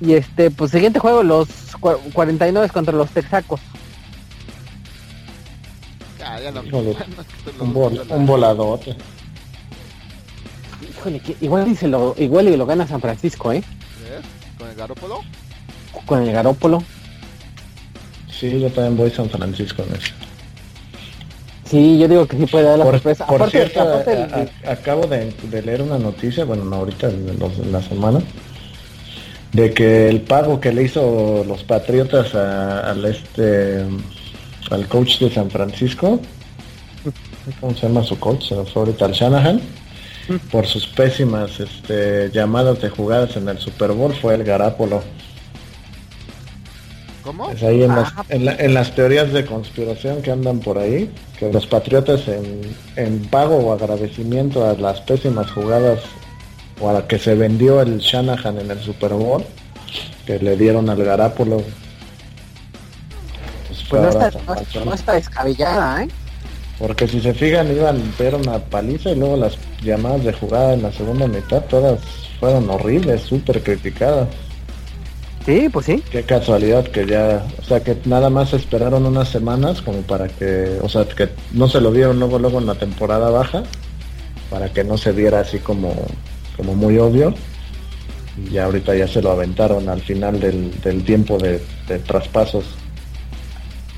Speaker 1: Y este, pues siguiente juego, los cua- 49 contra los Texacos.
Speaker 3: Ya, ya que te lo-
Speaker 2: Un, vol- un voladote.
Speaker 1: Híjole, que igual y, se lo, igual y lo gana San Francisco, ¿eh?
Speaker 3: ¿Ves? Con el Garópolo.
Speaker 1: Con el Garópolo.
Speaker 2: Sí, yo también voy a San Francisco en eso.
Speaker 1: Sí, yo digo que sí puede dar la
Speaker 2: Por,
Speaker 1: sorpresa.
Speaker 2: por
Speaker 1: Aparte,
Speaker 2: cierto,
Speaker 1: aparte
Speaker 2: a-
Speaker 1: el-
Speaker 2: a- acabo de, de leer una noticia, bueno, no ahorita, en, los- en la semana, de que el pago que le hizo los Patriotas a- al este al coach de San Francisco, ¿cómo se llama su coach? Se me fue ahorita al Shanahan, por sus pésimas este, llamadas de jugadas en el Super Bowl fue el Garápolo.
Speaker 3: ¿Cómo?
Speaker 2: Es ahí en, las,
Speaker 1: Ah.
Speaker 2: en, la- en las teorías de conspiración que andan por ahí, que los patriotas en, en pago o agradecimiento a las pésimas jugadas o a la que se vendió el Shanahan en el Super Bowl, que le dieron al Garápolo. Pues fue
Speaker 1: pues está, no está descabellada, ¿eh?
Speaker 2: Porque si se fijan iban a ver una paliza y luego las llamadas de jugada en la segunda mitad todas fueron horribles, súper criticadas.
Speaker 1: Sí, pues sí.
Speaker 2: Qué casualidad que ya, o sea, que nada más esperaron unas semanas como para que, o sea, que no se lo vieron luego luego en la temporada baja, para que no se viera así como, como muy obvio. Y ya ahorita ya se lo aventaron al final del, del tiempo de, de traspasos.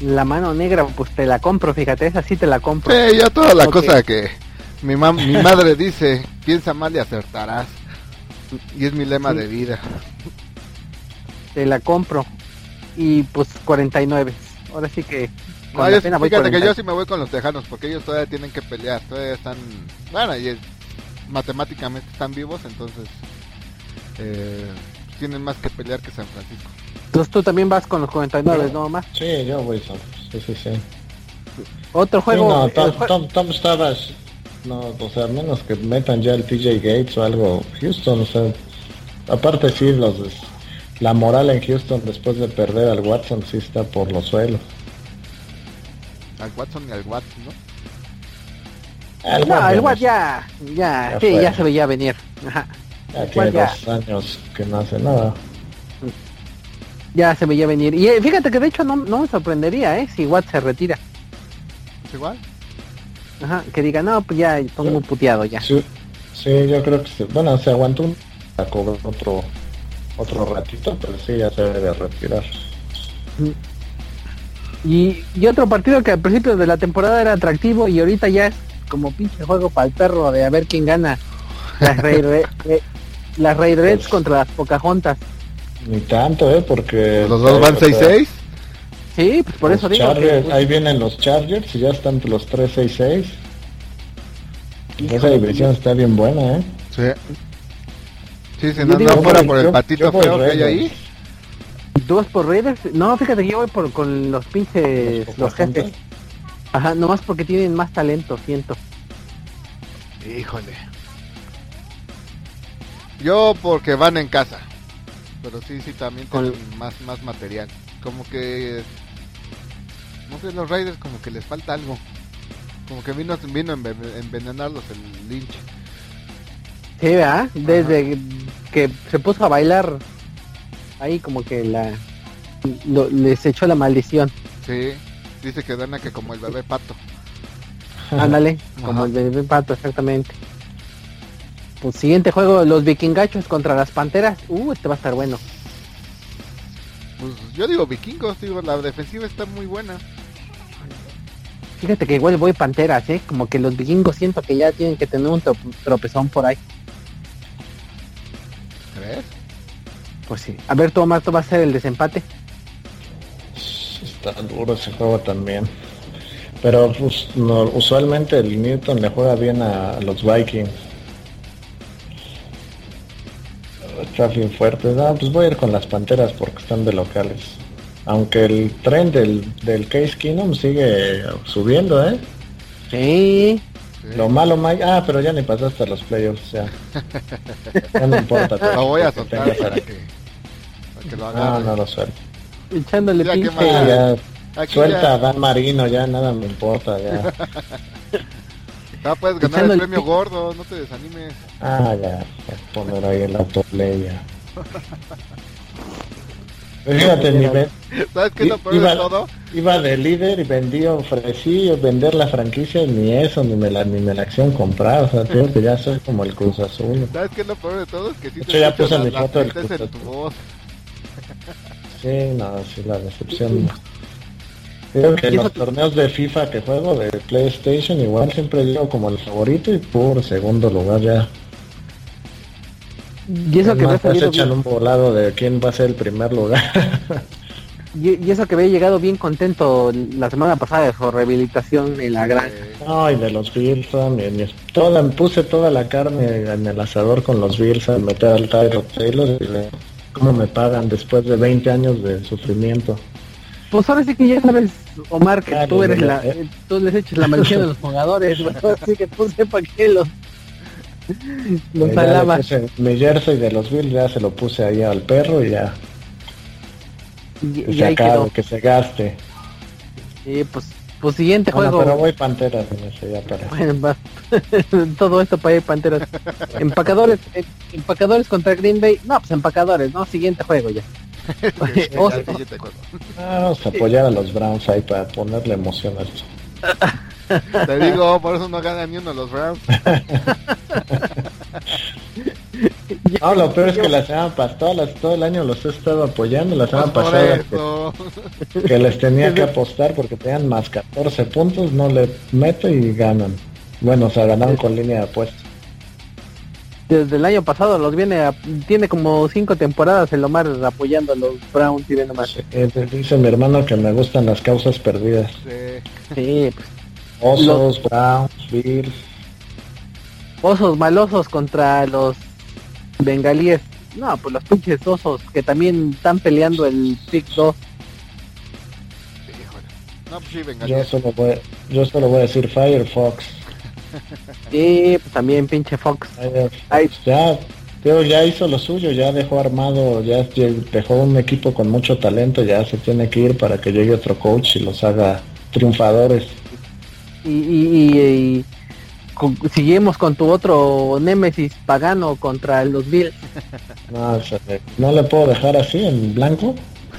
Speaker 1: La mano negra, pues te la compro, fíjate, esa sí te la compro.
Speaker 3: Sí, ya toda la
Speaker 1: Ok.
Speaker 3: cosa que mi, mam- mi madre dice, piensa mal y acertarás. Y es mi lema
Speaker 1: Sí.
Speaker 3: de vida.
Speaker 1: Te la compro. Y pues 49. Ahora sí que con
Speaker 3: No, yo-
Speaker 1: pena voy
Speaker 3: fíjate que
Speaker 1: 40.
Speaker 3: yo sí me voy con los tejanos porque ellos todavía tienen que pelear, todavía están, bueno, y es- matemáticamente están vivos, entonces eh, tienen más que pelear que San Francisco.
Speaker 1: Entonces tú también vas con los 49, ¿no, más?
Speaker 2: Sí, yo voy son. Sí, sí, sí.
Speaker 1: Otro
Speaker 2: Sí,
Speaker 1: juego.
Speaker 2: no,
Speaker 1: el
Speaker 2: Tom,
Speaker 1: jue-
Speaker 2: Tom, no, o sea, menos que metan ya el TJ Gates o algo. Houston, o sea, aparte sí, los, la moral en Houston después de perder al Watson sí está por los suelos.
Speaker 3: Al Watson y al Watson, ¿no?
Speaker 2: El
Speaker 1: No, el
Speaker 2: Watt
Speaker 1: Watt ya, ya,
Speaker 2: Ya
Speaker 1: sí,
Speaker 2: fue.
Speaker 1: ya se veía venir. Ajá.
Speaker 2: ya tiene
Speaker 1: Watt ya.
Speaker 2: dos años que no hace nada.
Speaker 1: Ya se veía venir. Y eh, fíjate que de hecho no, no me sorprendería, ¿eh? Si Watt se retira.
Speaker 3: Es igual.
Speaker 1: Ajá, que diga, no, pues ya estoy muy puteado ya.
Speaker 2: Sí, sí, yo creo que sí. Bueno, se aguantó un a cobrar otro otro ratito, pero sí ya se debe de retirar.
Speaker 1: Y, y otro partido que al principio de la temporada era atractivo y ahorita ya es como pinche juego para el perro de a ver quién gana. Las Rey, eh, las Rey Reds
Speaker 2: Pues-
Speaker 1: contra las Pocahontas.
Speaker 2: Ni tanto, ¿eh? Porque...
Speaker 3: Los dos van
Speaker 2: o sea,
Speaker 3: 6-6.
Speaker 1: Sí, pues por
Speaker 2: los
Speaker 1: eso digo.
Speaker 2: Chargers-
Speaker 1: que,
Speaker 2: ahí vienen los Chargers y ya están los 3-6-6. Esa división está bien buena, ¿eh?
Speaker 3: Sí. Sí, si no, no fuera por el
Speaker 2: yo-
Speaker 3: patito
Speaker 2: yo
Speaker 3: feo que hay ahí.
Speaker 1: ¿Dos por Raiders? No, fíjate que yo voy por, con los pinches,
Speaker 2: Los
Speaker 1: los jefes. Ajá, nomás porque tienen más talento, siento.
Speaker 3: Híjole. Yo porque van en casa. Pero sí, sí, también
Speaker 1: Con-
Speaker 3: tienen más, más material. Como que... No sé, los Raiders como que les falta algo. Como que vino, vino a enve- envenenarlos el Lynch.
Speaker 1: Sí, ¿verdad? Desde que se puso a bailar, ahí como que la lo- les echó la maldición.
Speaker 3: Sí. Dice que Dana que como el bebé pato.
Speaker 1: Ándale, como el bebé pato, exactamente. Pues siguiente juego, los vikingachos contra las panteras. Uh, este va a estar bueno.
Speaker 3: Pues yo digo vikingos, digo, la defensiva está muy buena.
Speaker 1: Fíjate que igual voy panteras, ¿eh? Como que los vikingos siento que ya tienen que tener un tro- tropezón por ahí.
Speaker 3: ¿Crees?
Speaker 1: Pues sí. A ver, tú, Omar, tú vas a ser el desempate.
Speaker 2: Está duro ese juego también. Pero pues, no, usualmente el Newton le juega bien a los Vikings. Está bien fuerte. No, pues voy a ir con las Panteras porque están de locales. Aunque el tren del, del Case Keenum sigue subiendo, ¿eh?
Speaker 1: Sí.
Speaker 3: Sí.
Speaker 2: Lo malo, Mike. Ah, pero ya ni pasaste a los playoffs, ya. Ya no importa.
Speaker 3: Lo voy a soltar para para que lo
Speaker 2: No,
Speaker 3: agarre.
Speaker 2: no lo suelto.
Speaker 1: Echándole
Speaker 3: Ya, ¿qué
Speaker 1: pinche.
Speaker 2: ya.
Speaker 3: Aquí
Speaker 2: Suelta
Speaker 3: ya-
Speaker 2: a Dan Marino, ya nada me importa, ya.
Speaker 3: Ah, puedes ganar
Speaker 1: Echando
Speaker 3: el premio gordo, no te desanimes.
Speaker 2: Ah, ya, poner ahí el autoplay ya. Fíjate, mi
Speaker 3: ¿Sabes qué es lo peor
Speaker 2: iba,
Speaker 3: de todo?
Speaker 2: iba de líder y vendí, ofrecí vender la franquicia ni eso, ni me la, ni me la acción comprar, o sea, tengo que ya soy como el Cruz Azul.
Speaker 3: ¿Sabes qué es lo peor de todo? Es que sí
Speaker 2: De
Speaker 3: te
Speaker 2: hecho, ya puse mi foto del Cruz
Speaker 3: voz.
Speaker 2: Sí, no, sí, la decepción. Creo que en
Speaker 1: ¿Y eso
Speaker 2: los torneos de FIFA que juego de PlayStation igual siempre llego como el favorito y por segundo lugar ya.
Speaker 1: Y eso que
Speaker 2: Más
Speaker 1: había salido
Speaker 2: echan
Speaker 1: bien,
Speaker 2: un volado de quién va a ser el primer lugar.
Speaker 1: y, y eso que había llegado bien contento la semana pasada de su rehabilitación en la granja.
Speaker 2: Ay, de los Bills, mi- toda, puse toda la carne en el asador con los Bills al meter al Tyro Taylor y le- cómo me pagan después de 20 años de sufrimiento.
Speaker 1: Pues ahora sí que ya sabes, Omar, que tú eres la,
Speaker 2: eh.
Speaker 1: tú les echas la maldición a los jugadores, así que tú sepa que los los alabas.
Speaker 2: puse mi jersey de los Bills ya se lo puse ahí al perro y ya
Speaker 1: Y,
Speaker 2: que
Speaker 1: y
Speaker 2: se acabe,
Speaker 1: quedó.
Speaker 2: que se gaste.
Speaker 1: Y pues, pues siguiente
Speaker 2: Bueno,
Speaker 1: juego.
Speaker 2: pero voy Panteras en ese ya para.
Speaker 1: Bueno, va. todo esto para ir Panteras. Empacadores, eh, empacadores contra Green Bay. No, pues empacadores, ¿no? Siguiente juego ya.
Speaker 2: Vamos a apoyar a los Browns ahí para ponerle emoción a esto.
Speaker 3: Te digo, por eso no ganan ni uno los Browns.
Speaker 2: No, lo peor es que la semana pasada, todo el año los he estado apoyando. La semana
Speaker 3: Pues
Speaker 2: pasada que, les tenía que apostar porque tenían más 14 puntos, no le meto y ganan. Bueno, o sea, ganaron con línea de apuestas.
Speaker 1: Desde el año pasado los viene a- tiene como cinco temporadas el Omar apoyando a los Browns y ve nomás.
Speaker 2: Eh, dice mi hermano que me gustan las causas perdidas.
Speaker 3: Sí.
Speaker 1: Sí, pues,
Speaker 2: Osos, Browns, Bills.
Speaker 1: osos malosos contra los bengalíes. No, pues los pinches osos que también están peleando el pick 2.
Speaker 3: Híjole. No, pues sí.
Speaker 2: Yo solo voy, yo solo voy a decir Firefox.
Speaker 1: Sí, pues también pinche Fox.
Speaker 2: Firefox.
Speaker 1: Ay.
Speaker 2: Ya, Teo ya hizo lo suyo, ya dejó armado, ya dejó un equipo con mucho talento, ya se tiene que ir para que llegue otro coach y los haga triunfadores.
Speaker 1: Y, y, y- y con- seguimos con tu otro némesis pagano contra los Bills.
Speaker 2: No, no le puedo dejar así en blanco.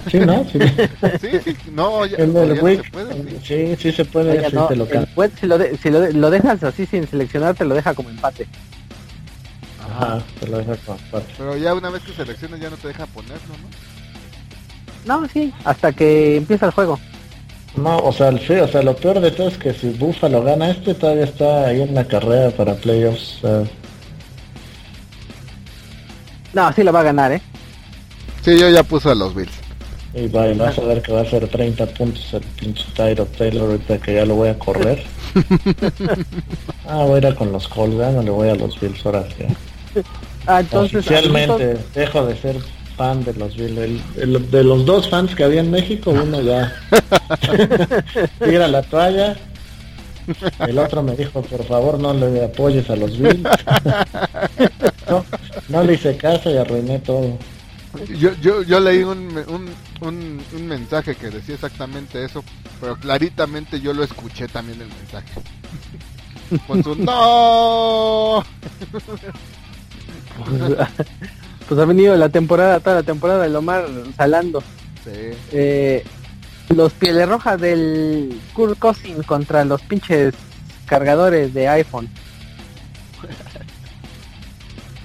Speaker 2: Sí, ¿no? Sí,
Speaker 3: Sí, sí, no, ya,
Speaker 2: en
Speaker 3: ya
Speaker 2: el
Speaker 3: no
Speaker 2: week.
Speaker 3: se puede. sí.
Speaker 2: Sí, sí se puede,
Speaker 1: Oiga, no,
Speaker 2: te lo
Speaker 1: el
Speaker 2: can-
Speaker 1: web, si, lo de- si lo, de- lo dejas así sin seleccionar, te lo deja como empate.
Speaker 2: Ajá, te lo deja.
Speaker 3: Pero ya una vez que seleccionas ya no te deja ponerlo, ¿no?
Speaker 1: No, sí, hasta que empieza el juego.
Speaker 2: No, o sea, el sí, o sea, lo peor de todo es que si Buffalo gana este, todavía está ahí en la carrera para playoffs. o sea,
Speaker 1: No, sí lo va a ganar, ¿eh?
Speaker 3: Sí, yo ya puse a los Bills.
Speaker 2: y va, y vas a ver que va a ser 30 puntos el pinche Tyro Taylor ahorita que ya lo voy a correr. ah, voy a ir a con los Colts, ya no le voy a los Bills ahora sí.
Speaker 1: Ah, entonces...
Speaker 2: Oficialmente dejo de ser fan de los Bills. El- el- de los dos fans que había en México, uno ya tira la toalla. El otro me dijo, por favor, no le apoyes a los Bills. no, no le hice caso y arruiné todo.
Speaker 3: Yo, yo, yo leí un, me- un, un, un mensaje que decía exactamente eso, pero claritamente yo lo escuché también el mensaje. Con su no.
Speaker 1: Pues ha venido la temporada, toda la temporada del Omar salando.
Speaker 3: Sí.
Speaker 1: Eh, los pieles rojas del Kurt Cousin contra los pinches cargadores de iPhone.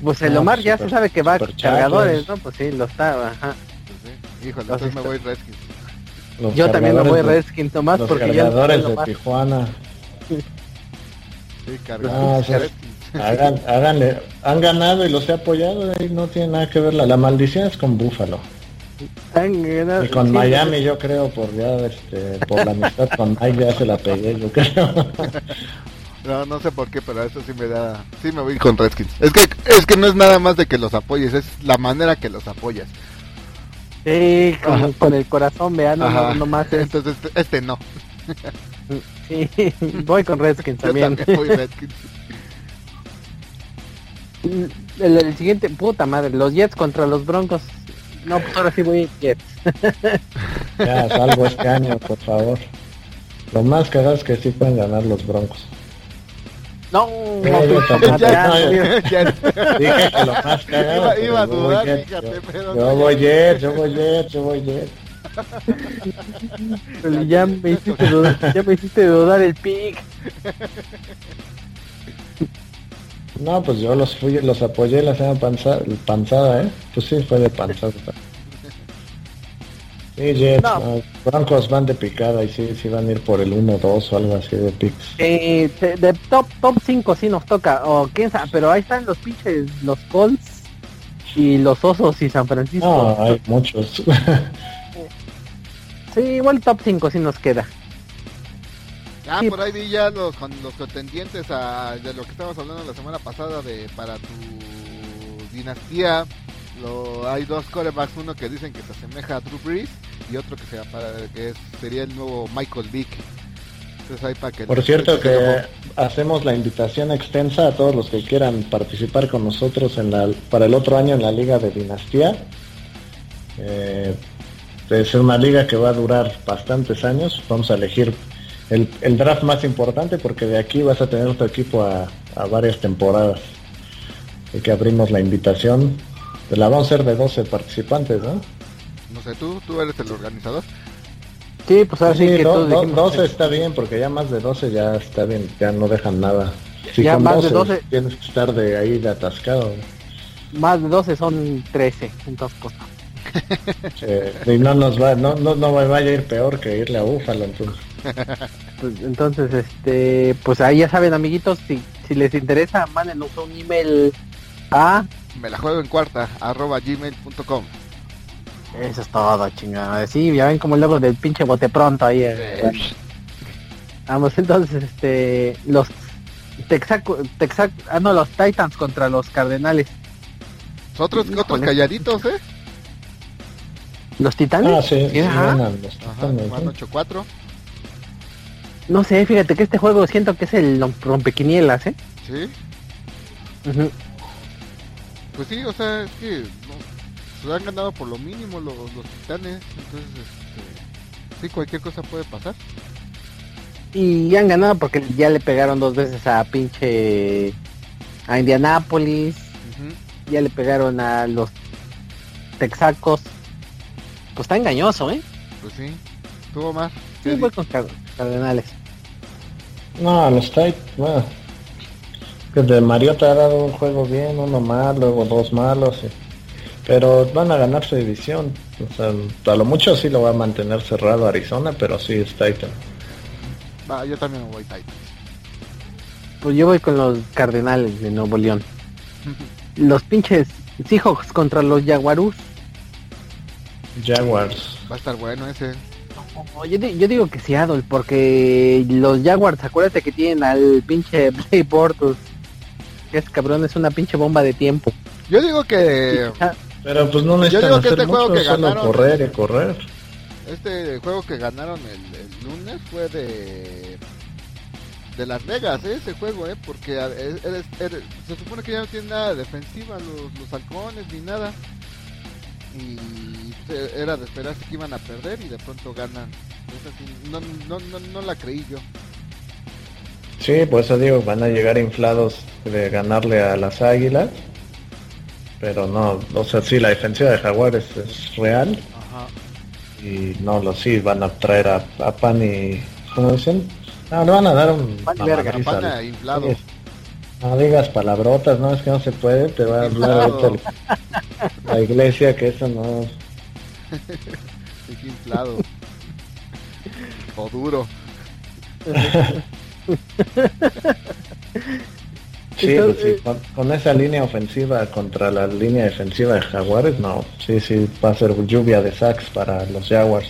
Speaker 1: Pues el
Speaker 2: Ah,
Speaker 1: Omar ya
Speaker 2: super-
Speaker 1: se sabe que va cargadores,
Speaker 2: chacos.
Speaker 1: ¿no? Pues sí, lo está, ajá.
Speaker 3: Pues sí. Híjole, entonces me voy Redskins.
Speaker 2: Los
Speaker 1: Yo también me voy
Speaker 2: cargadores
Speaker 1: Redskins nomás
Speaker 2: Los
Speaker 1: porque ya no
Speaker 2: cargadores de. Tijuana.
Speaker 3: Sí,
Speaker 2: Ah,
Speaker 3: cargado.
Speaker 2: o sea, hagan, háganle, han ganado y los he apoyado y no tiene nada que ver. La, la maldición es con Búfalo.
Speaker 1: Han ganado-
Speaker 2: Y con
Speaker 1: sí,
Speaker 2: Miami yo creo por ya este, por la amistad con Mike ya se la pegué yo creo.
Speaker 3: No, no sé por qué, pero eso sí me da. Sí, me voy con Redskins. Es que, es que no es nada más de que los apoyes, es la manera que los apoyas.
Speaker 1: Sí, con, el corazón, vean, no, no, más es-
Speaker 3: Entonces, este, este no.
Speaker 1: sí, voy con Redskins
Speaker 3: Yo
Speaker 1: también.
Speaker 3: también voy Redskins.
Speaker 1: El, el siguiente, puta madre, los Jets contra los Broncos. No, pues ahora sí voy Jets.
Speaker 2: ya salvo este año, por favor. Lo más cagado es que sí pueden ganar los Broncos.
Speaker 1: No,
Speaker 2: Dije que lo más cagado.
Speaker 3: Iba- iba a dudar, fíjate,
Speaker 2: yo-
Speaker 3: pero
Speaker 2: Yo voy Jets, yo voy Jets, yo voy Jets.
Speaker 1: Ya me hiciste dudar, ya me hiciste dudar el pick.
Speaker 2: No, pues yo los fui, los apoyé la semana panza- panzada, ¿eh? Pues sí, fue de panzada. Sí, Jets,
Speaker 1: No.
Speaker 2: no, Broncos van de picada y sí, sí van a ir por el 1-2 o algo así de picks.
Speaker 1: Eh, de, de top top 5 sí nos toca, o quién sabe, pero ahí están los pinches, los Colts y los Osos y San Francisco.
Speaker 2: No, hay muchos.
Speaker 1: Sí, igual top 5 sí nos queda.
Speaker 3: Ah,
Speaker 1: Sí.
Speaker 3: por ahí vi ya los, con los contendientes a, de lo que estábamos hablando la semana pasada de para tu dinastía. Lo, hay dos corebacks, uno que dicen que se asemeja a Drew Brees y otro que, sea para, que es- sería el nuevo Michael Vick. Entonces ahí para que
Speaker 2: Por cierto que hacemos la invitación extensa a todos los que quieran participar con nosotros en la, para el otro año en la Liga de Dinastía. Eh, es una liga que va a durar bastantes años. Vamos a elegir el, el draft más importante porque de aquí vas a tener tu equipo a, a varias temporadas. Así que abrimos la invitación. La vamos a hacer de 12 participantes, ¿no?
Speaker 3: No sé, ¿tú, tú eres el organizador?
Speaker 1: Sí, pues ahora sí,
Speaker 2: Sí,
Speaker 1: que
Speaker 2: do-
Speaker 1: todos
Speaker 2: do-
Speaker 1: dijimos,
Speaker 2: 12 está bien, porque ya más de 12 ya está bien, ya no dejan nada. Si
Speaker 1: Ya
Speaker 2: con
Speaker 1: más de 12.
Speaker 2: tienes que estar de ahí de atascado.
Speaker 1: más de 12 son 13, entonces pues no.
Speaker 2: Eh, y no nos va, no, no, no vaya a ir peor que irle a Búfalo, entonces.
Speaker 1: Pues, entonces, este, pues ahí ya saben, amiguitos, si, si les interesa, mándenos un email a...
Speaker 3: Me la juego en cuarta, arroba gmail.com.
Speaker 1: Eso es todo, chingada. Sí, ya ven como el logo del pinche bote pronto ahí. eh. Vamos, entonces, este, los Texaco, Texac, ah, no, los Titans contra los Cardenales.
Speaker 3: Otros, otros
Speaker 1: Híjole.
Speaker 3: calladitos, ¿eh?
Speaker 1: ¿Los Titanes?
Speaker 2: Ah, sí, sí,
Speaker 1: Ajá.
Speaker 2: ganan los
Speaker 3: Ajá,
Speaker 2: Titanes,
Speaker 3: van
Speaker 2: ¿no?
Speaker 3: 8-4.
Speaker 1: No sé, fíjate que este juego siento que es el rom- rompequinielas, ¿eh?
Speaker 3: Sí, pues sí, o sea, es que no, se han ganado por lo mínimo los, los titanes. Entonces, este, sí, cualquier cosa puede pasar.
Speaker 1: Y han ganado porque ya le pegaron dos veces a pinche... a Indianápolis, ya le pegaron a los Texacos. Pues está engañoso, ¿eh?
Speaker 3: Pues sí, tuvo más.
Speaker 1: Sí, voy con Car- Cardenales.
Speaker 2: No, los Titans, bueno. Que de Mariota ha dado un juego bien, uno mal, luego dos malos. y- Pero van a ganar su división. O sea, a lo mucho sí lo va a mantener cerrado Arizona, pero sí es Titan.
Speaker 3: Va, yo también voy Titans.
Speaker 1: Pues yo voy con los Cardenales de Nuevo León. Los pinches Seahawks contra los Jaguarus.
Speaker 2: Jaguars.
Speaker 3: Va a estar bueno ese.
Speaker 1: No, yo, di- yo digo que Seattle, porque los Jaguars, acuérdate que tienen al pinche Blake Bortles. Que es cabrón, es una pinche bomba de tiempo.
Speaker 3: Yo digo que
Speaker 2: Pero pues no
Speaker 3: Yo
Speaker 2: necesitan
Speaker 3: digo que
Speaker 2: hacer
Speaker 3: este juego
Speaker 2: mucho,
Speaker 3: que
Speaker 2: solo
Speaker 3: ganaron-
Speaker 2: correr y correr.
Speaker 3: este juego que ganaron el, el lunes fue de de Las Vegas, ¿eh? ese juego, ¿eh? porque eres- eres- se supone que ya no tiene nada de defensiva los, los halcones ni nada. Y era de esperarse que iban a perder y de pronto ganan. No, no, no, no la creí yo.
Speaker 2: Sí, por eso digo, van a llegar inflados de ganarle a las águilas. Pero no, o sea, sí, la defensiva de Jaguares es real.
Speaker 3: Ajá.
Speaker 2: Y no, los sí, van a traer a, a Pan y... ¿Cómo dicen? No, le van a dar un...
Speaker 1: Pan verga.
Speaker 3: Pana
Speaker 2: al-
Speaker 3: inflado.
Speaker 2: Sí. No digas palabrotas, no, es que no se puede, te va a hablar ahorita la iglesia que eso no...
Speaker 3: Dije inflado. o duro.
Speaker 2: Sí,
Speaker 1: Entonces-
Speaker 2: pues sí, con, con esa línea ofensiva contra la línea defensiva de Jaguares, no, sí, sí, va a ser lluvia de sacks para los Jaguars.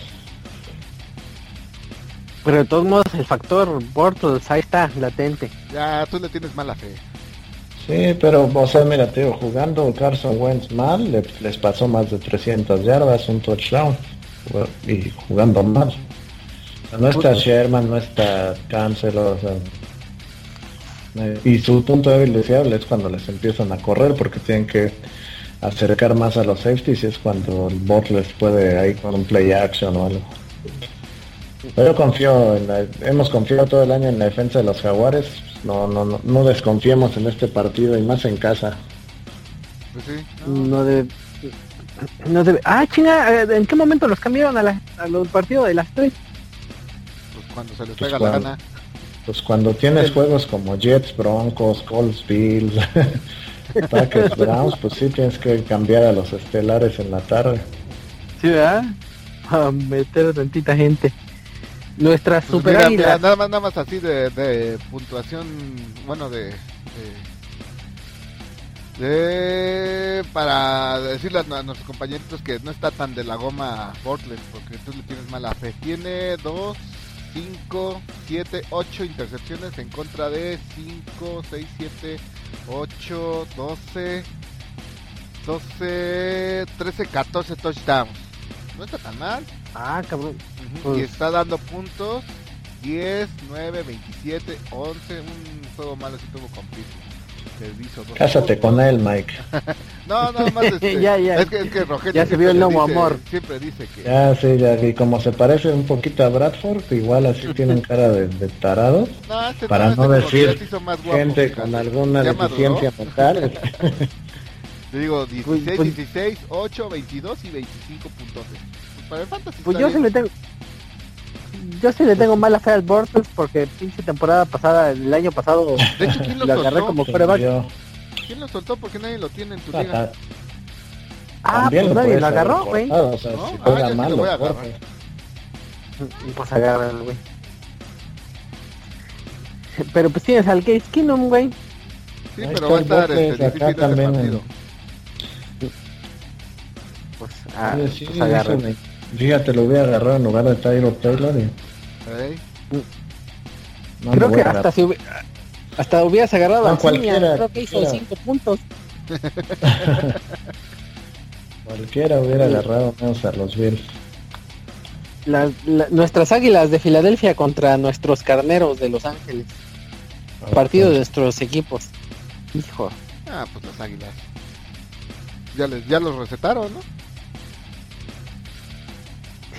Speaker 1: Pero de todos modos, el factor Bortles ahí está, latente.
Speaker 3: Ya, tú le tienes mala fe.
Speaker 2: Sí, pero, o sea, mira, tío, jugando Carson Wentz mal, le- les pasó más de 300 yardas, un touchdown, y jugando mal. No está Sherman, no está Cancelo, o sea, y su punto débil de Seattle es cuando les empiezan a correr, porque tienen que acercar más a los safeties, y es cuando el bot les puede ahí con un play action o algo. Pero yo confío, en la- hemos confiado todo el año en la defensa de los jaguares, no, no, no, no desconfiemos en este partido y más en casa.
Speaker 3: Pues sí. no,
Speaker 1: No debe... No debe... Ah, chinga, ¿en qué momento los cambiaron a, la, a los partidos de las tres?
Speaker 3: pues cuando se les
Speaker 2: Pues
Speaker 3: pega
Speaker 2: cuando-
Speaker 3: la gana.
Speaker 2: Pues cuando tienes juegos como Jets, Broncos, Colts, Bills, Packers, Browns, pues sí tienes que cambiar a los estelares en la tarde.
Speaker 1: Sí, ¿verdad? A meter tantita gente. Nuestras
Speaker 3: Pues
Speaker 1: super
Speaker 3: mira, mira, nada más, nada más así de, de puntuación, bueno, de, de, de- para decirle a, nu- a nuestros compañeritos que no está tan de la goma Bortles, porque tú le tienes mala fe. Tiene 2, 5, 7, 8 intercepciones en contra de 5, 6, 7, 8, 12, 12, 13, 14 touchdowns. No está tan mal.
Speaker 1: Ah, cabrón.
Speaker 3: Ujú, Y
Speaker 1: Pues-
Speaker 3: está dando puntos 10, 9, 27, 11. Un juego malo si tuvo con dos
Speaker 2: Cásate con él, Mike.
Speaker 3: No, nada más este,
Speaker 1: Ya, ya.
Speaker 3: Es que, es que Rogelio
Speaker 1: Ya se
Speaker 3: siempre
Speaker 1: vio el
Speaker 3: dice-
Speaker 1: amor.
Speaker 3: Siempre dice que.
Speaker 2: Ya, sí, ya, y como se parece un poquito a Bradford, igual así tienen cara de, de tarado.
Speaker 3: No, este
Speaker 2: Para
Speaker 3: este
Speaker 2: no
Speaker 3: que
Speaker 2: decir
Speaker 3: guapo,
Speaker 2: gente
Speaker 3: fíjate.
Speaker 2: con alguna deficiencia mental.
Speaker 3: Te digo 16,
Speaker 1: Pues- pues-
Speaker 3: 16, 8, 22 y 25 puntos. Pues Fantasy
Speaker 1: Pues yo sí le tengo... Yo sí le tengo mala fe al Bortles porque pinche temporada pasada, el año pasado,
Speaker 3: De hecho, ¿quién lo
Speaker 1: lo agarré
Speaker 3: soltó?
Speaker 1: como.
Speaker 3: ¿Quién lo soltó? Porque nadie lo tiene en tu
Speaker 2: Ah,
Speaker 3: liga.
Speaker 2: ah,
Speaker 1: Ah, pues
Speaker 2: lo
Speaker 1: nadie lo agarró, güey.
Speaker 2: O sea,
Speaker 3: ¿No?
Speaker 2: si
Speaker 3: Ah, yo sí lo voy a agarrar.
Speaker 1: Pues agárralo, güey. Pero pues tienes al Case Keenum, güey.
Speaker 3: Sí,
Speaker 2: Ahí
Speaker 3: pero va a
Speaker 2: el
Speaker 3: estar este,
Speaker 2: acá
Speaker 3: difícil ese
Speaker 2: también en-.
Speaker 1: Pues, ah,
Speaker 2: sí,
Speaker 1: pues agárralo.
Speaker 2: Dice, Fíjate, lo hubiera agarrado en lugar de Tyro Taylor y
Speaker 3: Ey,
Speaker 2: no
Speaker 1: Creo que
Speaker 2: voy a
Speaker 1: hasta si hubi- hasta hubieras agarrado
Speaker 2: No,
Speaker 1: a
Speaker 2: cualquiera,
Speaker 1: creo que hizo
Speaker 2: cualquiera.
Speaker 1: 5 puntos.
Speaker 2: Cualquiera hubiera agarrado menos a los Bills.
Speaker 1: La- la- nuestras águilas de Filadelfia contra nuestros carneros de Los Ángeles. Partido de nuestros equipos. Hijo.
Speaker 3: Ah, pues las águilas. Ya, les, ya los recetaron, ¿no?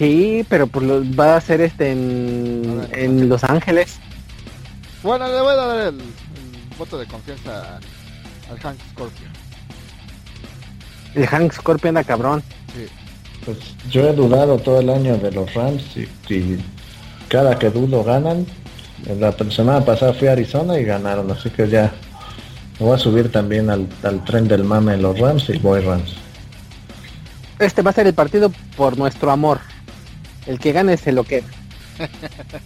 Speaker 1: Sí, pero pues lo- va a ser este en,
Speaker 3: ver,
Speaker 1: en Los Ángeles.
Speaker 3: Bueno, le voy a dar el, el voto de confianza al, Hank Scorpio.
Speaker 1: El Hank Scorpion anda cabrón.
Speaker 3: Sí.
Speaker 2: Pues yo he dudado todo el año de los Rams y, y cada que dudo ganan. La semana pasada fui a Arizona y ganaron, así que ya me voy a subir también al, al tren del mame de los Rams y voy Rams.
Speaker 1: Este va a ser el partido por nuestro amor. El que gane se lo queda.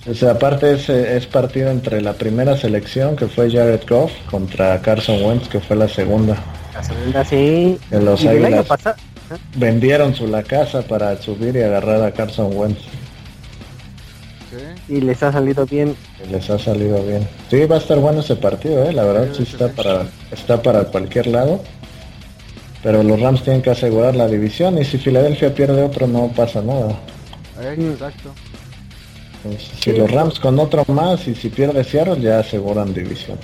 Speaker 2: O sea, aparte es, eh, es partido entre la primera selección que fue Jared Goff contra Carson Wentz que fue la segunda.
Speaker 1: La segunda sí.
Speaker 2: Que los
Speaker 1: Y del año
Speaker 2: Águilas
Speaker 1: pasado.
Speaker 2: vendieron su la casa para subir y agarrar a Carson Wentz.
Speaker 3: Sí.
Speaker 1: Y les ha salido bien.
Speaker 2: Y Les ha salido bien. Sí, va a estar bueno ese partido, ¿eh? la verdad
Speaker 3: Sí,
Speaker 2: sí está para está para cualquier lado. Pero los Rams tienen que asegurar la división y si Filadelfia pierde otro no pasa nada.
Speaker 1: Mm.
Speaker 3: Exacto.
Speaker 2: Si los Rams con otro más y si pierde Seattle ya aseguran división.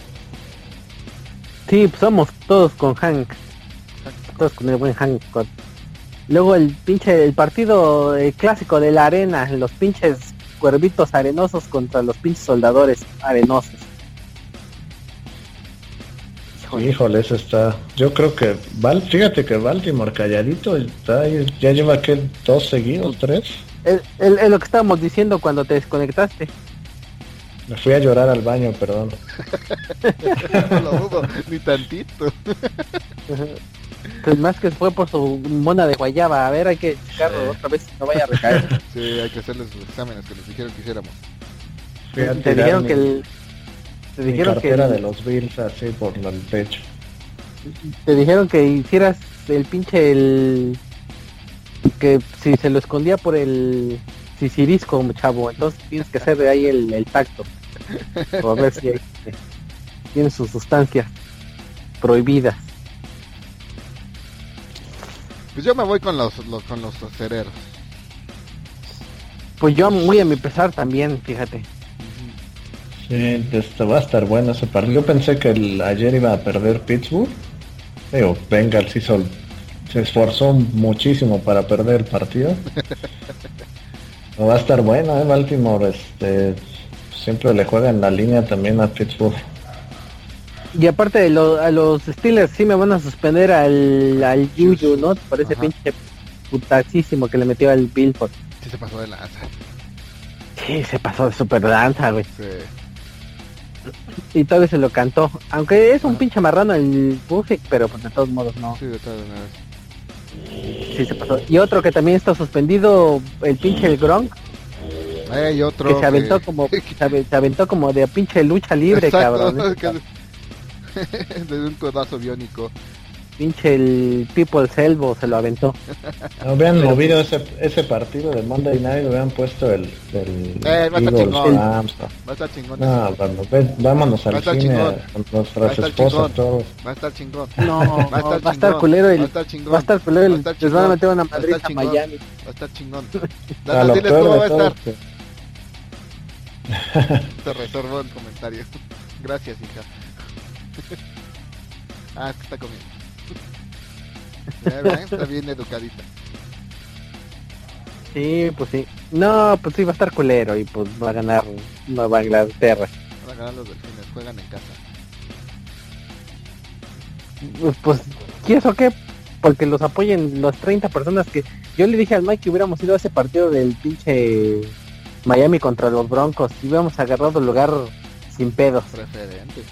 Speaker 1: Sí, pues somos todos con Hank. Todos con el buen Hank. Luego el pinche, el partido eh, clásico de la arena. Los pinches cuervitos arenosos contra los pinches soldadores arenosos. Híjole.
Speaker 2: Híjole, eso está. Yo creo que Val, fíjate que Baltimore calladito está ahí, ya lleva que dos seguidos, tres.
Speaker 1: Es, lo que estábamos diciendo cuando te desconectaste.
Speaker 2: Me fui a llorar al baño, perdón.
Speaker 3: No lo dudo, ni tantito.
Speaker 1: Pues más que fue por su mona de guayaba. A ver, hay que checarlo
Speaker 3: Sí.
Speaker 1: otra vez, no vaya a recaer.
Speaker 3: Sí, hay que hacerles los exámenes que nos dijeron que hiciéramos.
Speaker 1: Te dijeron
Speaker 2: mi-
Speaker 1: que el, te
Speaker 2: mi
Speaker 1: dijeron que
Speaker 2: cartera
Speaker 1: el-
Speaker 2: de los Bills así por el pecho.
Speaker 1: te dijeron que hicieras el pinche el que si se lo escondía por el sisirisco chavo entonces tienes que hacer de ahí el, el tacto o a ver si hay- tiene sus sustancias prohibidas
Speaker 3: Pues yo me voy con los, los- con los acereros.
Speaker 1: pues yo muy a mi pesar también fíjate
Speaker 2: Sí, este va a estar bueno ese partido. Yo pensé que el- ayer iba a perder Pittsburgh. Digo, Bengals hizo, se esforzó muchísimo para perder el partido. Pero va a estar bueno, ¿eh? Baltimore este, siempre le juega en la línea también a Pittsburgh.
Speaker 1: y aparte de lo- a los Steelers sí me van a suspender al al Yuyu no por ese
Speaker 3: Ajá.
Speaker 1: pinche putacísimo que le metió al Billboard
Speaker 3: Sí se pasó de lanza.
Speaker 1: sí se pasó de super danza güey
Speaker 3: Sí.
Speaker 1: Y todavía se lo cantó. Aunque es un
Speaker 3: Ajá.
Speaker 1: pinche marrano el Buffett, pero pues de todos modos no.
Speaker 3: Sí, de todas maneras.
Speaker 1: Sí se pasó. Y otro que también está suspendido, el pinche el Gronk,
Speaker 3: Hay otro
Speaker 1: que se aventó
Speaker 3: que-
Speaker 1: como se, ave- se aventó como de pinche lucha libre,
Speaker 3: Exacto,
Speaker 1: cabrón.
Speaker 3: de un codazo biónico.
Speaker 1: Pinche el People Selvo se lo aventó.
Speaker 2: No hubieran movido ese, ese partido de Monday Night, hubieran puesto el, el
Speaker 3: Eh, va a estar chingón. Va a estar chingón.
Speaker 2: No, bueno, ve- vámonos al cine
Speaker 3: chingón.
Speaker 2: con nuestras esposas todos.
Speaker 3: Va a estar chingón.
Speaker 1: No,
Speaker 3: Va a
Speaker 1: no,
Speaker 3: estar,
Speaker 1: va a estar
Speaker 3: chingón.
Speaker 1: culero
Speaker 3: Va a
Speaker 1: el,
Speaker 3: estar chingón.
Speaker 1: va a estar culero el-
Speaker 3: Va a estar
Speaker 1: les van a meter una
Speaker 3: Va a.
Speaker 1: Miami.
Speaker 3: Va a estar chingón.
Speaker 2: A
Speaker 3: Danos,
Speaker 2: lo
Speaker 3: diles cómo va a estar.
Speaker 2: es que
Speaker 3: Te reservo el comentario. Gracias, hija. ah, es que está comiendo. Está bien educadita.
Speaker 1: Sí, pues sí. No, pues sí va a estar culero y pues va a ganar Nueva Inglaterra.
Speaker 3: Van a ganar los delfines, juegan en casa.
Speaker 1: Pues, pues ¿y eso qué? porque los apoyen las 30 personas que yo le dije al Mike que hubiéramos ido a ese partido del pinche Miami contra los Broncos y hubiéramos agarrado el lugar sin pedos.
Speaker 3: Preferente.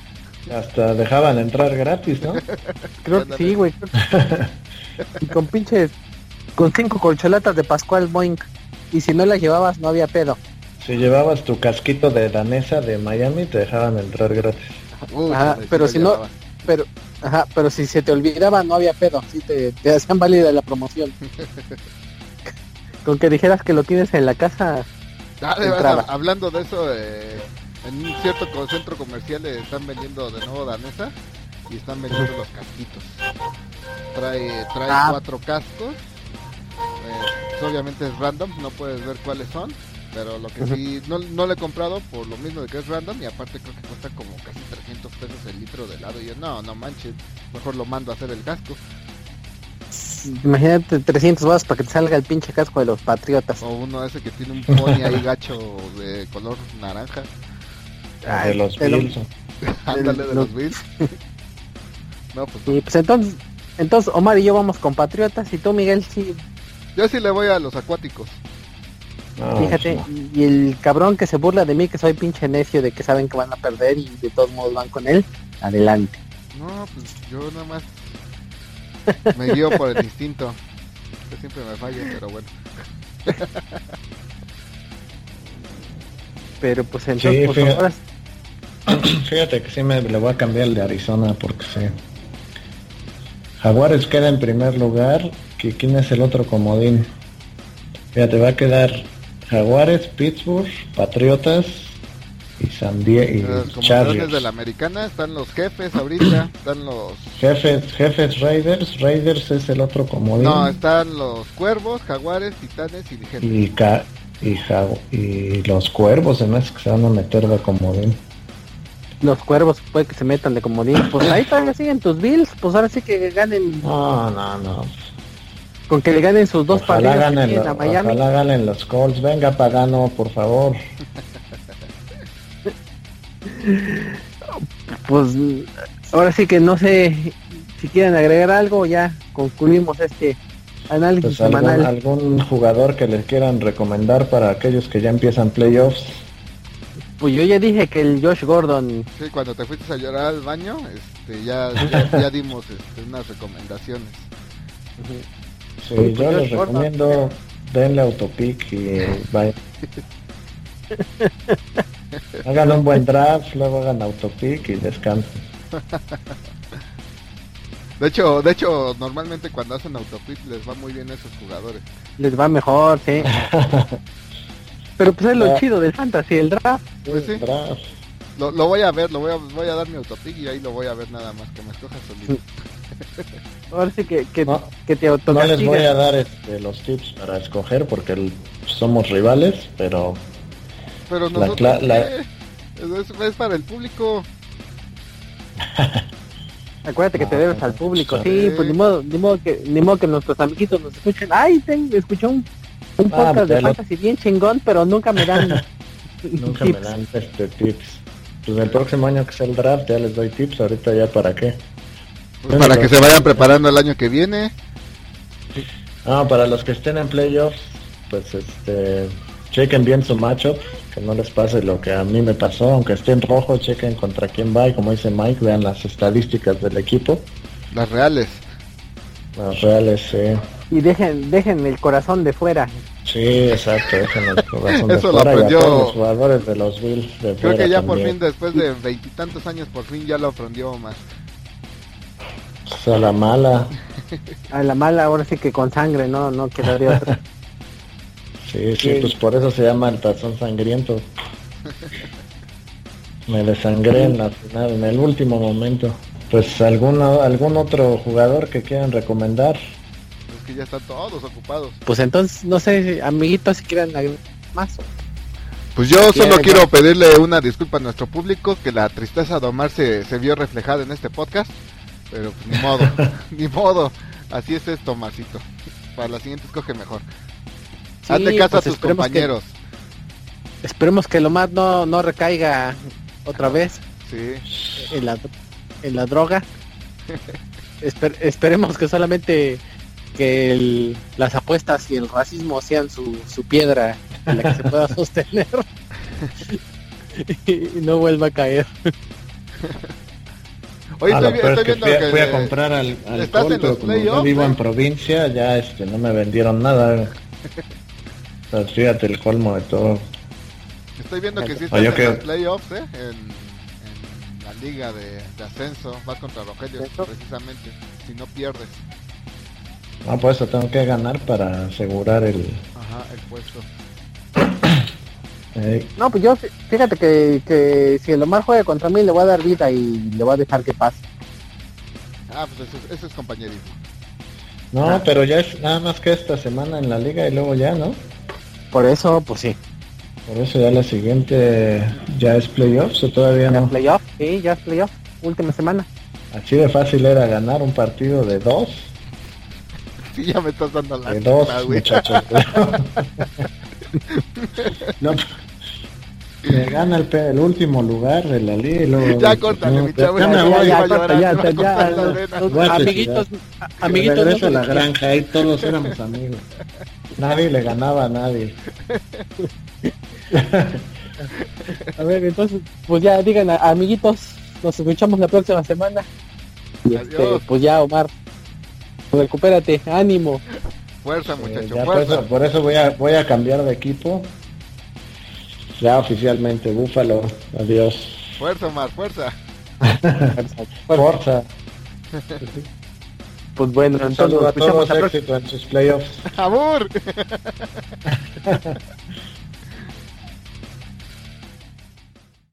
Speaker 2: Hasta dejaban entrar gratis, ¿no?
Speaker 1: Creo que sí, güey. y con pinches con cinco colcholatas de Pascual Boink y si no las llevabas no había pedo.
Speaker 2: Si llevabas tu casquito de danesa de Miami te dejaban entrar gratis.
Speaker 3: Uy,
Speaker 1: Ajá, pero si no-
Speaker 3: llevaba.
Speaker 1: Pero ajá, pero si se te olvidaba no había pedo, sí te, te hacían válida la promoción. con que dijeras que lo tienes en la casa,
Speaker 3: Ah, hablando de eso, eh, en un cierto centro comercial eh, están vendiendo de nuevo danesa y están vendiendo los casquitos. Trae, trae
Speaker 1: Ah.
Speaker 3: cuatro cascos. eh, obviamente es random, no puedes ver cuáles son. Pero lo que sí, no, no lo he comprado por lo mismo de que es random y aparte creo que cuesta como casi 300 pesos el litro de helado. Y yo, no, no manches, mejor lo mando a hacer el casco.
Speaker 1: imagínate 300 baros para que te salga el pinche casco de los patriotas.
Speaker 3: O uno ese que tiene un pony ahí gacho de color naranja.
Speaker 2: De los Bills.
Speaker 3: Ándale de
Speaker 1: los-
Speaker 3: Bills. no, pues
Speaker 1: Y pues entonces, entonces Omar y yo vamos con patriotas y tú Miguel sí,
Speaker 3: Yo sí le voy a los acuáticos.
Speaker 2: No,
Speaker 1: fíjate,
Speaker 2: no.
Speaker 1: y el cabrón que se burla de mí que soy pinche necio de que saben que van a perder y de todos modos van con él, adelante.
Speaker 3: No, pues yo nada más me guío por el instinto. Que siempre me falla, pero bueno.
Speaker 1: Pero pues entonces
Speaker 2: Sí,
Speaker 1: pues, ahora
Speaker 2: Fíjate que sí me le voy a cambiar el de Arizona porque sí. Jaguares queda en primer lugar. que ¿Quién es el otro comodín? Fíjate, va a quedar Jaguares, Pittsburgh, Patriotas y San Diego
Speaker 3: Los
Speaker 2: Chargers.
Speaker 3: de la americana están los jefes ahorita, están los
Speaker 2: Jefes, jefes Raiders, Raiders es el otro comodín.
Speaker 3: no, están los cuervos, jaguares, titanes y jefes.
Speaker 2: y, ca- y, los cuervos hace que se van a meter de comodín.
Speaker 1: Los cuervos puede que se metan de comodín. Pues ahí todavía siguen tus bills, pues ahora sí que ganen,
Speaker 2: No, no, no.
Speaker 1: con que le ganen sus dos
Speaker 2: Ojalá
Speaker 1: partidos
Speaker 2: ganen, lo-
Speaker 1: a Miami.
Speaker 2: ojalá ganen los Colts. Venga, Pagano, por favor.
Speaker 1: Pues ahora sí que no sé si quieren agregar algo, ya concluimos este análisis
Speaker 2: Pues algún,
Speaker 1: semanal.
Speaker 2: algún jugador que les quieran recomendar para aquellos que ya empiezan playoffs.
Speaker 1: Pues yo ya dije que el Josh Gordon,
Speaker 3: Sí, cuando te fuiste a llorar al baño, este, ya, ya, ya dimos este, unas recomendaciones.
Speaker 2: Sí,
Speaker 1: Pues
Speaker 2: yo
Speaker 1: Josh
Speaker 2: les
Speaker 1: Gordon.
Speaker 2: recomiendo denle autopic y vayan. hagan un buen draft, luego hagan autopic y descansen.
Speaker 3: De hecho, de hecho, normalmente cuando hacen autopic les va muy bien a esos jugadores.
Speaker 1: les va mejor, sí. Pero pues es lo
Speaker 2: Ah.
Speaker 1: chido del fantasy, el draft.
Speaker 3: Pues sí.
Speaker 2: Draft.
Speaker 3: Lo, lo voy a ver, lo voy a, voy a dar mi autopic y ahí lo voy a ver nada más, que me escoja solito.
Speaker 1: Ahora sí que, que,
Speaker 2: No,
Speaker 1: que te
Speaker 2: No les voy a dar este, los tips para escoger porque el- somos rivales, pero
Speaker 3: Pero nosotros,
Speaker 2: la-.
Speaker 3: Es, es para el público.
Speaker 1: Acuérdate que te debes al público,
Speaker 2: sí.
Speaker 1: pues ni modo, ni modo que, ni modo que nuestros amiguitos nos escuchen. Ay, ten, escuché un, un
Speaker 2: Ah,
Speaker 1: podcast de
Speaker 2: pero-
Speaker 1: fantasy bien chingón, pero nunca me dan
Speaker 2: nunca me dan este tips. Pues el próximo año que sea el draft ya les doy tips, ahorita ya para qué.
Speaker 3: Pues para que se vayan preparando el año que viene.
Speaker 2: Ah, para los que estén en playoffs, pues este chequen bien su matchup, que no les pase lo que a mí me pasó, aunque esté en rojo, chequen contra quién va y como dice Mike, vean las estadísticas del equipo.
Speaker 3: Las reales.
Speaker 2: Las reales, sí.
Speaker 1: Y dejen, dejen el corazón de fuera.
Speaker 2: Sí, exacto, dejen el corazón de
Speaker 3: Eso lo
Speaker 2: fuera y a
Speaker 3: aprendió-
Speaker 2: los jugadores de los Bills de
Speaker 3: Creo que ya por fin, después de veintitantos años, por fin ya lo aprendió más.
Speaker 2: O sea, la mala.
Speaker 1: A la mala, ahora sí que con sangre, no, no quedaría otra.
Speaker 2: Sí, sí,
Speaker 1: Sí.
Speaker 2: pues por eso se llama el tazón sangriento. Me desangré en la final, en el último momento. Pues alguno, algún otro jugador que quieran recomendar.
Speaker 3: Que ya están todos ocupados.
Speaker 1: Pues entonces, no sé, amiguitos, si quieren más.
Speaker 3: Pues yo solo quiero pedirle una disculpa a nuestro público que la tristeza de Omar se, se vio reflejada en este podcast. Pero pues, ni modo, ni modo. Así es esto, Marcito. Para la siguiente escoge mejor.
Speaker 1: Sí,
Speaker 3: Hazle caso
Speaker 1: pues
Speaker 3: a tus
Speaker 1: esperemos que-
Speaker 3: compañeros.
Speaker 1: Esperemos que lo más no, no recaiga otra vez
Speaker 3: Sí.
Speaker 1: en la, en la droga. esperemos que solamente que el, las apuestas y el racismo sean su, su piedra en la que se pueda sostener y no vuelva a caer.
Speaker 2: Oye, estoy, estoy viendo fui, que fui a comprar al, alcohol, pero como yo vivo en provincia, ya este no me vendieron nada. fíjate el colmo de todo.
Speaker 3: Estoy viendo que sí estás en los playoffs, ¿eh? En, en, la liga de, de ascenso. Vas contra Rogelio, precisamente. Si no pierdes.
Speaker 2: No, por eso tengo que ganar para asegurar el...
Speaker 3: Ajá, el puesto.
Speaker 1: No, pues yo, fíjate que, que si el Omar juega contra mí, le voy a dar vida y le voy a dejar que pase.
Speaker 3: Ah, pues eso, eso es compañerismo.
Speaker 2: No, ah. pero ya es nada más que esta semana en la liga y luego ya, ¿no?
Speaker 1: Por eso, pues sí.
Speaker 2: Por eso ya la siguiente ya es playoffs o todavía no.
Speaker 1: Playoff, sí, ya es playoff, última semana.
Speaker 2: Así de fácil era ganar un partido de dos.
Speaker 3: Sí, ya me estás dando la
Speaker 2: De dos, muchachos. no, me gana el, el, último lugar de la liga y luego...
Speaker 3: Ya córtale, mi chavo. Ya,
Speaker 2: me
Speaker 3: voy,
Speaker 2: ya, ya, ya, Amiguitos, amiguitos. a la granja, ahí todos éramos amigos. Nadie le ganaba a nadie.
Speaker 1: a ver, entonces, pues ya digan, amiguitos, nos escuchamos la próxima semana. Y este, pues ya, Omar, recupérate, ánimo.
Speaker 3: Fuerza, muchachos, fuerza. Por
Speaker 2: eso, por eso voy, a, voy a cambiar de equipo ya oficialmente, Búfalo. Adiós.
Speaker 3: Fuerza, Omar, fuerza.
Speaker 2: fuerza.
Speaker 1: Pues bueno, entonces
Speaker 2: nos escuchamos a éxito en sus playoffs.
Speaker 3: ¡Amor!